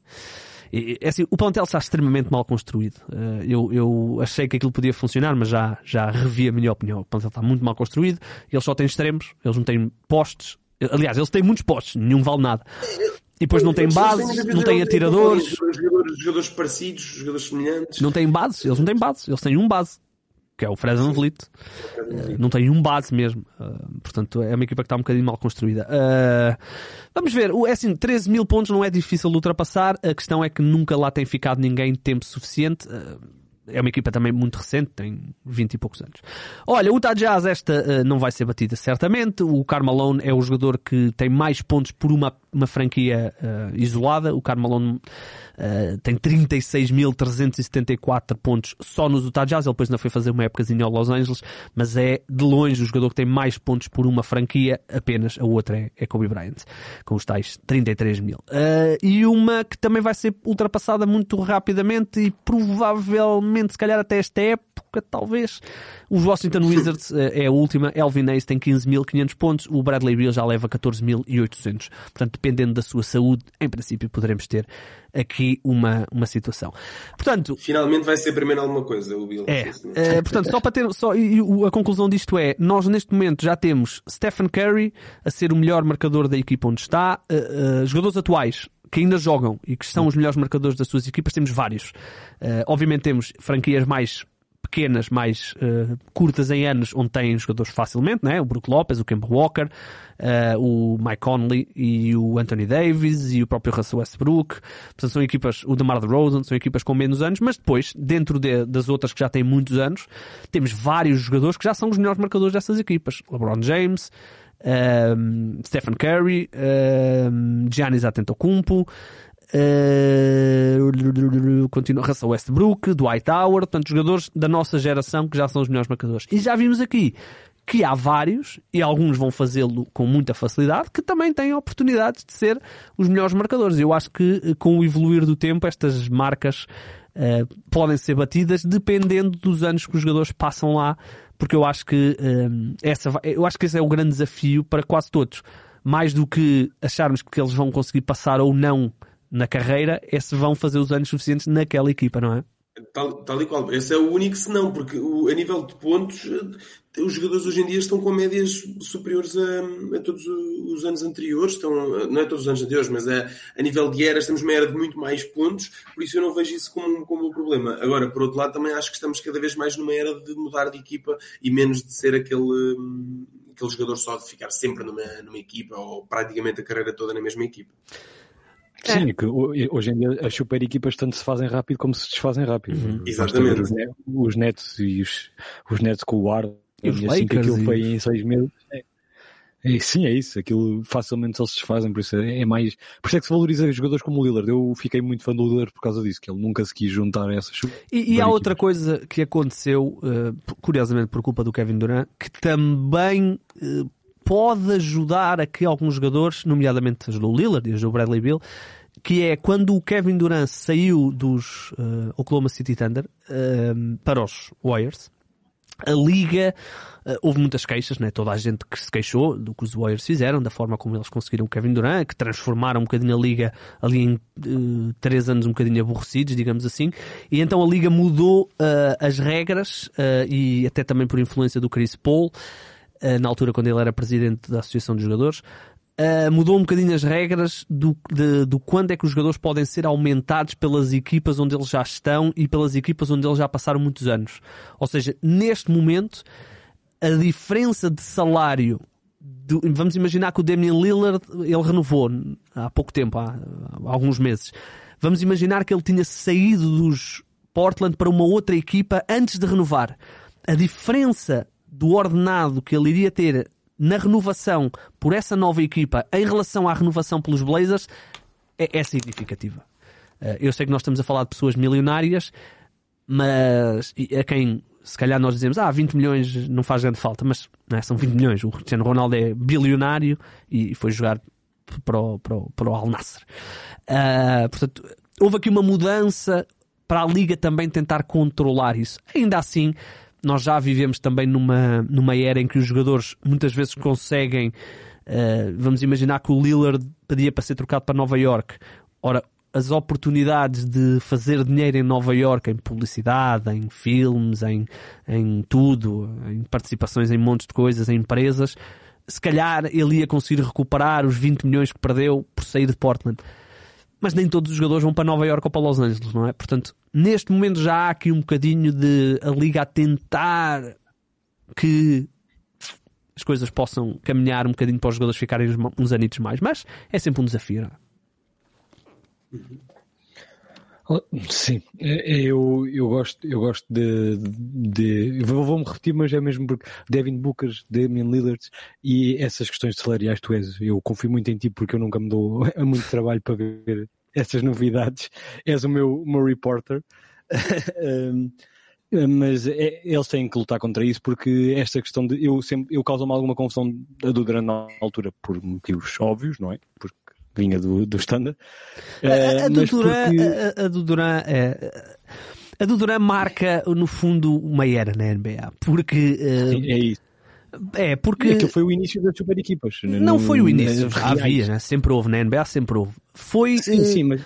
É assim, o plantel está extremamente mal construído. Eh, eu, eu achei que aquilo podia funcionar, mas já, já revi a minha opinião. O plantel está muito mal construído. Eles só têm extremos, eles não têm postes. Aliás, eles têm muitos postes, nenhum vale nada. E depois não têm bases, não têm atiradores. Jogadores, jogadores parecidos, jogadores semelhantes. Não têm bases, eles não têm bases, eles têm um base que é o Van Vliet. Uh, não tem um base mesmo. Uh, portanto, é uma equipa que está um bocadinho mal construída. Uh, vamos ver. É assim, 13 mil pontos não é difícil de ultrapassar. A questão é que nunca lá tem ficado ninguém tempo suficiente é uma equipa também muito recente, tem 20 e poucos anos. Olha, o Utah Jazz esta uh, não vai ser batida certamente. O Carmalone é o jogador que tem mais pontos por uma, uma franquia uh, isolada. O Carmalone uh, tem 36.374 pontos só nos Utah Jazz. Ele depois ainda foi fazer uma épocazinha ao Los Angeles, mas é de longe o jogador que tem mais pontos por uma franquia. Apenas a outra é, é Kobe Bryant, com os tais 33 mil. e uma que também vai ser ultrapassada muito rapidamente e provavelmente se calhar até esta época, talvez. Os Washington Wizards eh, é a última. Elvin Hayes tem 15.500 pontos. O Bradley Beal já leva 14.800. Portanto, dependendo da sua saúde, em princípio poderemos ter aqui uma, uma situação. Portanto, finalmente vai ser primeiro alguma coisa o Bill. É, é portanto, só para ter só e, a conclusão disto é, nós neste momento já temos Stephen Curry a ser o melhor marcador da equipa onde está, uh, uh, jogadores atuais que ainda jogam e que são os melhores marcadores das suas equipas, temos vários. Uh, obviamente temos franquias mais pequenas, mais uh, curtas em anos, onde têm jogadores facilmente, né? o Brook Lopez, o Kemba Walker, uh, o Mike Conley e o Anthony Davis e o próprio Russell Westbrook. Portanto, são equipas, o DeMar DeRozan, são equipas com menos anos, mas depois, dentro de, das outras que já têm muitos anos, temos vários jogadores que já são os melhores marcadores dessas equipas. LeBron James, um, Stephen Curry, um, Giannis Antetokounmpo, uh, continua Russell Westbrook, Dwight Howard, portanto, jogadores da nossa geração que já são os melhores marcadores. E já vimos aqui que há vários, e alguns vão fazê-lo com muita facilidade, que também têm oportunidades de ser os melhores marcadores. Eu acho que eh, com o evoluir do tempo, estas marcas uh, podem ser batidas dependendo dos anos que os jogadores passam lá porque eu acho que essa, eu acho que esse é o grande desafio para quase todos. Mais do que acharmos que eles vão conseguir passar ou não na carreira, é se vão fazer os anos suficientes naquela equipa, não é? Tal, tal e qual. Esse é o único senão, porque o, a nível de pontos, eh, os jogadores hoje em dia estão com médias superiores a, a, todos os anos anteriores. Estão, não é todos os anos anteriores, mas a, a nível de eras, temos uma era de muito mais pontos, por isso eu não vejo isso como, como um problema. Agora, por outro lado, também acho que estamos cada vez mais numa era de mudar de equipa e menos de ser aquele. aquele jogador só de ficar sempre numa, numa equipa ou praticamente a carreira toda na mesma equipa. É. Sim, que hoje em dia as super equipas tanto se fazem rápido como se desfazem rápido. Uhum. Exatamente. Os, os netos e os, os netos com o ar, e os assim que aquilo e... foi em seis meses. É. É, sim, é isso. Aquilo facilmente só se desfazem, por isso é, é, mais. Por isso é que se valoriza jogadores como o Lillard. Eu fiquei muito fã do Lillard por causa disso, que ele nunca se quis juntar a essas. E, e há outra coisa que aconteceu, uh, curiosamente por culpa do Kevin Durant, que também uh, pode ajudar a que alguns jogadores, nomeadamente ajudou o Lillard e ajudou o Bradley Bill, que é quando o Kevin Durant saiu dos uh, Oklahoma City Thunder uh, para os Warriors, a liga uh, houve muitas queixas, né? toda a gente que se queixou do que os Warriors fizeram, da forma como eles conseguiram o Kevin Durant, que transformaram um bocadinho a liga ali em uh, três anos um bocadinho aborrecidos, digamos assim, e então a liga mudou uh, as regras e até também por influência do Chris Paul na altura quando ele era presidente da Associação de Jogadores, uh, mudou um bocadinho as regras do, de, do quando é que os jogadores podem ser aumentados pelas equipas onde eles já estão e pelas equipas onde eles já passaram muitos anos. Ou seja, neste momento, a diferença de salário do- vamos imaginar que o Damian Lillard ele renovou há pouco tempo, há, há alguns meses. Vamos imaginar que ele tinha saído dos Portland para uma outra equipa antes de renovar. A diferença do ordenado que ele iria ter na renovação por essa nova equipa em relação à renovação pelos Blazers é, é significativa. Eh, Eu sei que nós estamos a falar de pessoas milionárias, mas a quem se calhar nós dizemos ah, 20 milhões não faz grande falta, mas é, são 20 milhões. O Cristiano Ronaldo é bilionário e foi jogar para o, para o, para o Al Nassr. Ah, portanto, houve aqui uma mudança para a Liga também tentar controlar isso. Ainda assim, nós já vivemos também numa, numa era em que os jogadores muitas vezes conseguem. ah, vamos imaginar que o Lillard pedia para ser trocado para Nova York. Ora, as oportunidades de fazer dinheiro em Nova York, em publicidade, em filmes, em, em tudo, em participações em montes de coisas, em empresas, se calhar ele ia conseguir recuperar os 20 milhões que perdeu por sair de Portland. Mas nem todos os jogadores vão para Nova York ou para Los Angeles, não é? Portanto, neste momento já há aqui um bocadinho de a Liga a tentar que as coisas possam caminhar um bocadinho para os jogadores ficarem uns, anitos mais. Mas é sempre um desafio, não é? Oh, Sim, é- é- eu, eu gosto, eu gosto de, de vou- vou-me repetir, mas é mesmo porque Devin Booker, Damian Lillard e essas questões salariais tu és, eu confio muito em ti porque eu nunca me dou muito trabalho para ver essas novidades, és o meu, o meu reporter. Mas é- eles têm que lutar contra isso porque esta questão de eu sempre eu causa-me alguma confusão do Durant na altura por motivos óbvios, não é? Porque vinha do, do standard. A, a, Eh, do Duran, porque- a, a do Duran, é, a do Duran marca, no fundo, uma era na NBA. Porque. eh, É isso. É, porque. Aquilo foi o início das super equipas. Não foi o início, já havia, né? sempre houve, na NBA sempre houve. Foi, Sim, eh, sim, mas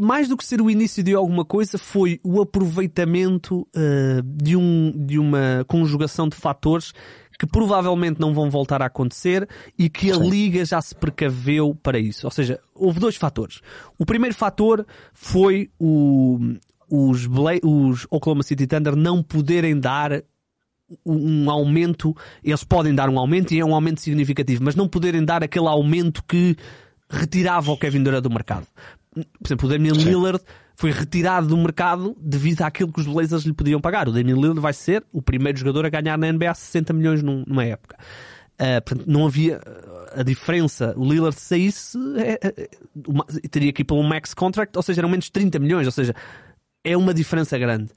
mais do que ser o início de alguma coisa, foi o aproveitamento eh, de, um, de uma conjugação de fatores que provavelmente não vão voltar a acontecer e que a Liga já se precaveu para isso. Ou seja, houve dois fatores. O primeiro fator foi o, os, Bla- os Oklahoma City Thunder não poderem dar um aumento, eles podem dar um aumento e é um aumento significativo, mas não poderem dar aquele aumento que retirava o Kevin Durant do mercado. Por exemplo, o Damian Lillard foi retirado do mercado devido àquilo que os Blazers lhe podiam pagar. O Damian Lillard vai ser o primeiro jogador a ganhar na NBA 60 milhões num- numa época. Ah, portanto, não havia ah, a diferença. O Lillard se saísse, é, é, é, uma- teria que ir para um max contract, ou seja, eram menos 30 milhões, ou seja, é uma diferença grande.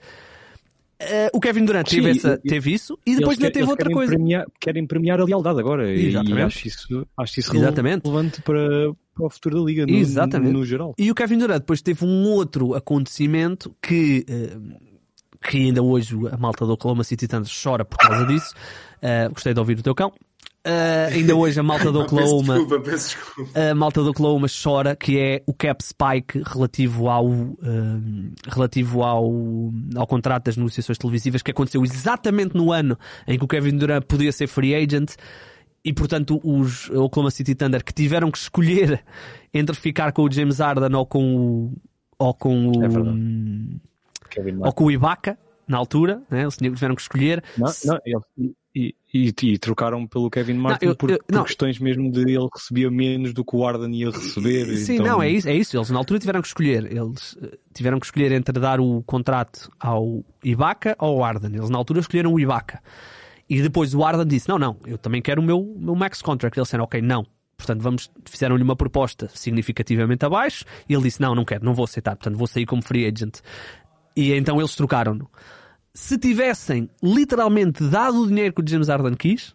Ah, o Kevin Durant Sim, teve, essa- teve isso e depois ainda teve outra querem coisa. Premiar, querem premiar a lealdade agora. Exatamente. E acho isso, acho isso Exatamente. relevante para, para o futuro da Liga, no, Exatamente. no, geral. E o Kevin Durant depois teve um outro acontecimento que, eh, que ainda hoje a malta do Oklahoma City Thunder chora por causa disso. Eh, gostei de ouvir o teu cão. Eh, ainda hoje a malta do Peço Oklahoma desculpa, peço desculpa. a malta do Oklahoma chora, que é o cap spike relativo ao, relativo ao, ao contrato das negociações televisivas, que aconteceu exatamente no ano em que o Kevin Durant podia ser free agent. E portanto, os Oklahoma City Thunder que tiveram que escolher entre ficar com o James Harden ou com o, ou com o, É ou com o Ibaka, na altura, né? eles tiveram que escolher. Não, não, e, e, e trocaram pelo Kevin Martin eu- por, eu- por não. questões mesmo de ele recebia menos do que o Arden ia receber. Sim, então- não, é isso, é isso. Eles na altura tiveram que escolher. Eles eh, tiveram que escolher entre dar o contrato ao Ibaka ou ao Arden. Eles na altura escolheram o Ibaka. E depois o Arden disse: Não, não, eu também quero o meu, o meu max contract. Eles disseram: Ok, não. Portanto, vamos, fizeram-lhe uma proposta significativamente abaixo e ele disse: Não, não quero, não vou aceitar. Portanto, vou sair como free agent. E então eles trocaram-no. Se tivessem literalmente dado o dinheiro que o James Harden quis,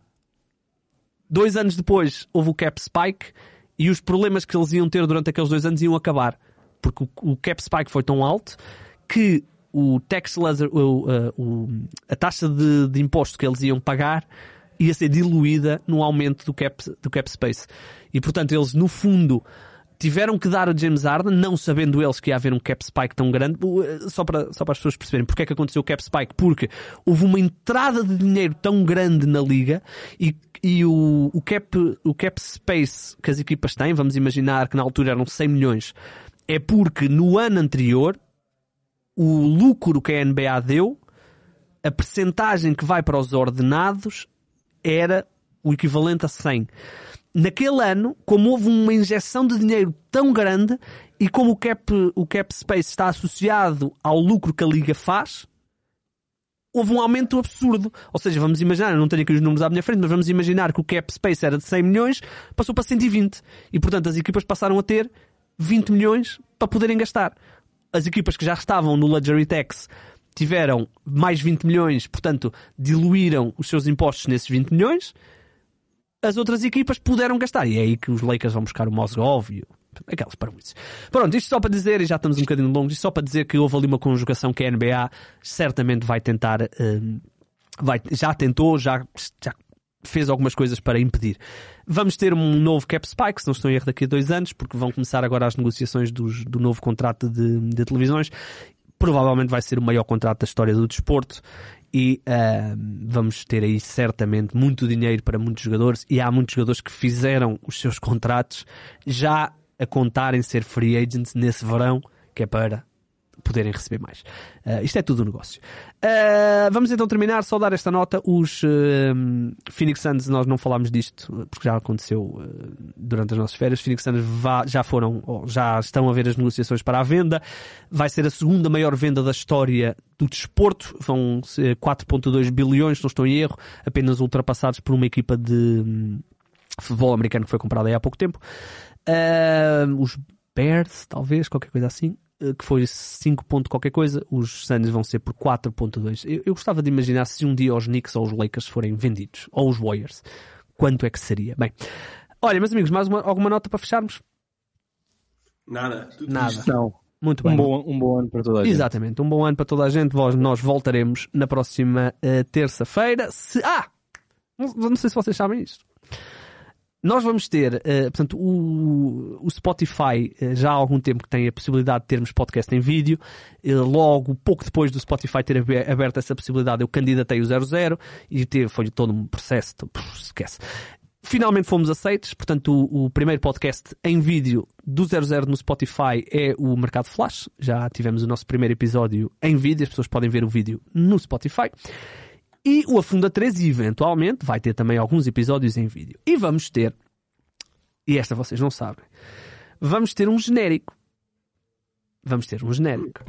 dois anos depois houve o cap spike e os problemas que eles iam ter durante aqueles dois anos iam acabar. Porque o, o cap spike foi tão alto que o tax laser, o, uh, o- a taxa de, de imposto que eles iam pagar ia ser diluída no aumento do cap, do cap space. E portanto eles, no fundo, tiveram que dar a James Harden, não sabendo eles que ia haver um cap spike tão grande, eh, só para, só para as pessoas perceberem porque é que aconteceu o cap spike, porque houve uma entrada de dinheiro tão grande na liga e, e o, o, cap, o cap space que as equipas têm, vamos imaginar que na altura eram 100 milhões, é porque no ano anterior o lucro que a NBA deu, a percentagem que vai para os ordenados era o equivalente a 100. Naquele ano, como houve uma injeção de dinheiro tão grande e como o cap, o cap space está associado ao lucro que a liga faz, houve um aumento absurdo. Ou seja, vamos imaginar, eu não tenho aqui os números à minha frente, mas vamos imaginar que o cap space era de 100 milhões, passou para 120. E portanto as equipas passaram a ter 20 milhões para poderem gastar. As equipas que já estavam no Luxury Tax tiveram mais 20 milhões, portanto diluíram os seus impostos nesses 20 milhões. As outras equipas puderam gastar. E é aí que os Lakers vão buscar o Mosgov e aquelas parvoices. Pronto, isto só para dizer, e já estamos um bocadinho longos, isto só para dizer que houve ali uma conjugação que a NBA certamente vai tentar, um, vai, já tentou, já, já fez algumas coisas para impedir. Vamos ter um novo cap spike, se não estou em erro, daqui a dois anos, porque vão começar agora as negociações dos, do novo contrato de, de televisões. Provavelmente vai ser o maior contrato da história do desporto e uh, vamos ter aí certamente muito dinheiro para muitos jogadores e há muitos jogadores que fizeram os seus contratos já a contar em ser free agents nesse verão, que é para poderem receber mais. Uh, isto é tudo um negócio. Uh, vamos então terminar, só dar esta nota. Os uh, Phoenix Suns, nós não falámos disto, porque já aconteceu durante as nossas férias. Phoenix Suns já foram, já estão a ver as negociações para a venda. Vai ser a segunda maior venda da história do desporto. Vão ser 4.2 bilhões, não estou em erro, apenas ultrapassados por uma equipa de um, futebol americano que foi comprada há pouco tempo. Os Bears, talvez, qualquer coisa assim, que foi 5 ponto qualquer coisa, os Suns vão ser por 4.2. Eu, eu gostava de imaginar se um dia os Knicks ou os Lakers forem vendidos, ou os Warriors, quanto é que seria? Bem, olha, meus amigos, mais uma, alguma nota para fecharmos? Nada. Tudo Nada. Não. Muito bem. Um bom, um bom ano para toda a gente. Exatamente, um bom ano para toda a gente. Vós, nós voltaremos na próxima uh, terça-feira. Se... Ah! Não, não sei se vocês sabem isto. Nós vamos ter, uh, portanto, o, o Spotify uh, já há algum tempo que tem a possibilidade de termos podcast em vídeo. Uh, logo, pouco depois do Spotify ter abe- aberto essa possibilidade, eu candidatei o 00 e teve, foi todo um processo, então, pff, esquece. Finalmente fomos aceitos, portanto, o, o primeiro podcast em vídeo do 00 no Spotify é o Mercado Flash. Já tivemos o nosso primeiro episódio em vídeo, as pessoas podem ver o vídeo no Spotify. E o Afunda 3, eventualmente, vai ter também alguns episódios em vídeo. E vamos ter, e esta vocês não sabem, vamos ter um genérico. Vamos ter um genérico.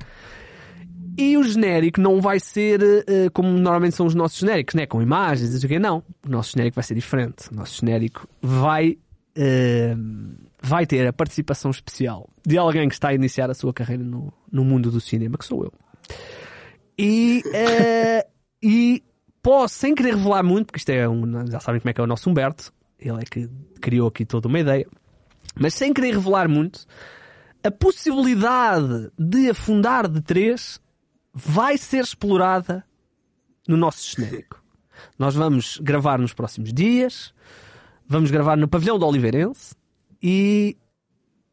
E o genérico não vai ser eh, como normalmente são os nossos genéricos, né? com imagens, quê. Não. O nosso genérico vai ser diferente. O nosso genérico vai, eh, vai ter a participação especial de alguém que está a iniciar a sua carreira no, no mundo do cinema, que sou eu. E, eh, e posso, sem querer revelar muito, porque isto é um. Já sabem como é que é o nosso Humberto, ele é que criou aqui toda uma ideia, mas sem querer revelar muito, a possibilidade de afundar de três vai ser explorada no nosso genérico. Nós vamos gravar nos próximos dias, vamos gravar no pavilhão do Oliveirense e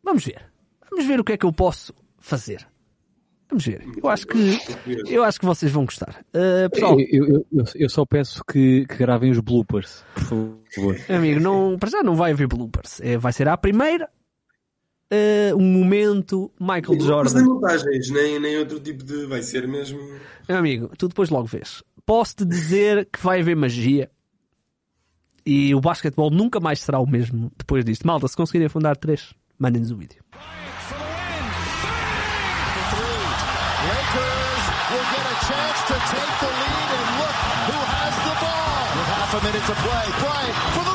vamos ver. Vamos ver o que é que eu posso fazer. Vamos ver. Eu acho que, eu acho que vocês vão gostar. Uh, pessoal, Eu, eu- eu- eu só peço que, que gravem os bloopers, por favor. amigo, não, para já não vai haver bloopers. É, vai ser à primeira. uh, um momento Michael Mas Jordan. nem montagens, nem, nem outro tipo de. Vai ser mesmo. Meu amigo, tu depois logo vês. Posso-te dizer que vai haver magia e o basquetebol nunca mais será o mesmo depois disto. Malta, se conseguirem afundar três, mandem-nos o vídeo. Chance to take the lead and look who has the ball. With half a minute to play. Bryant for the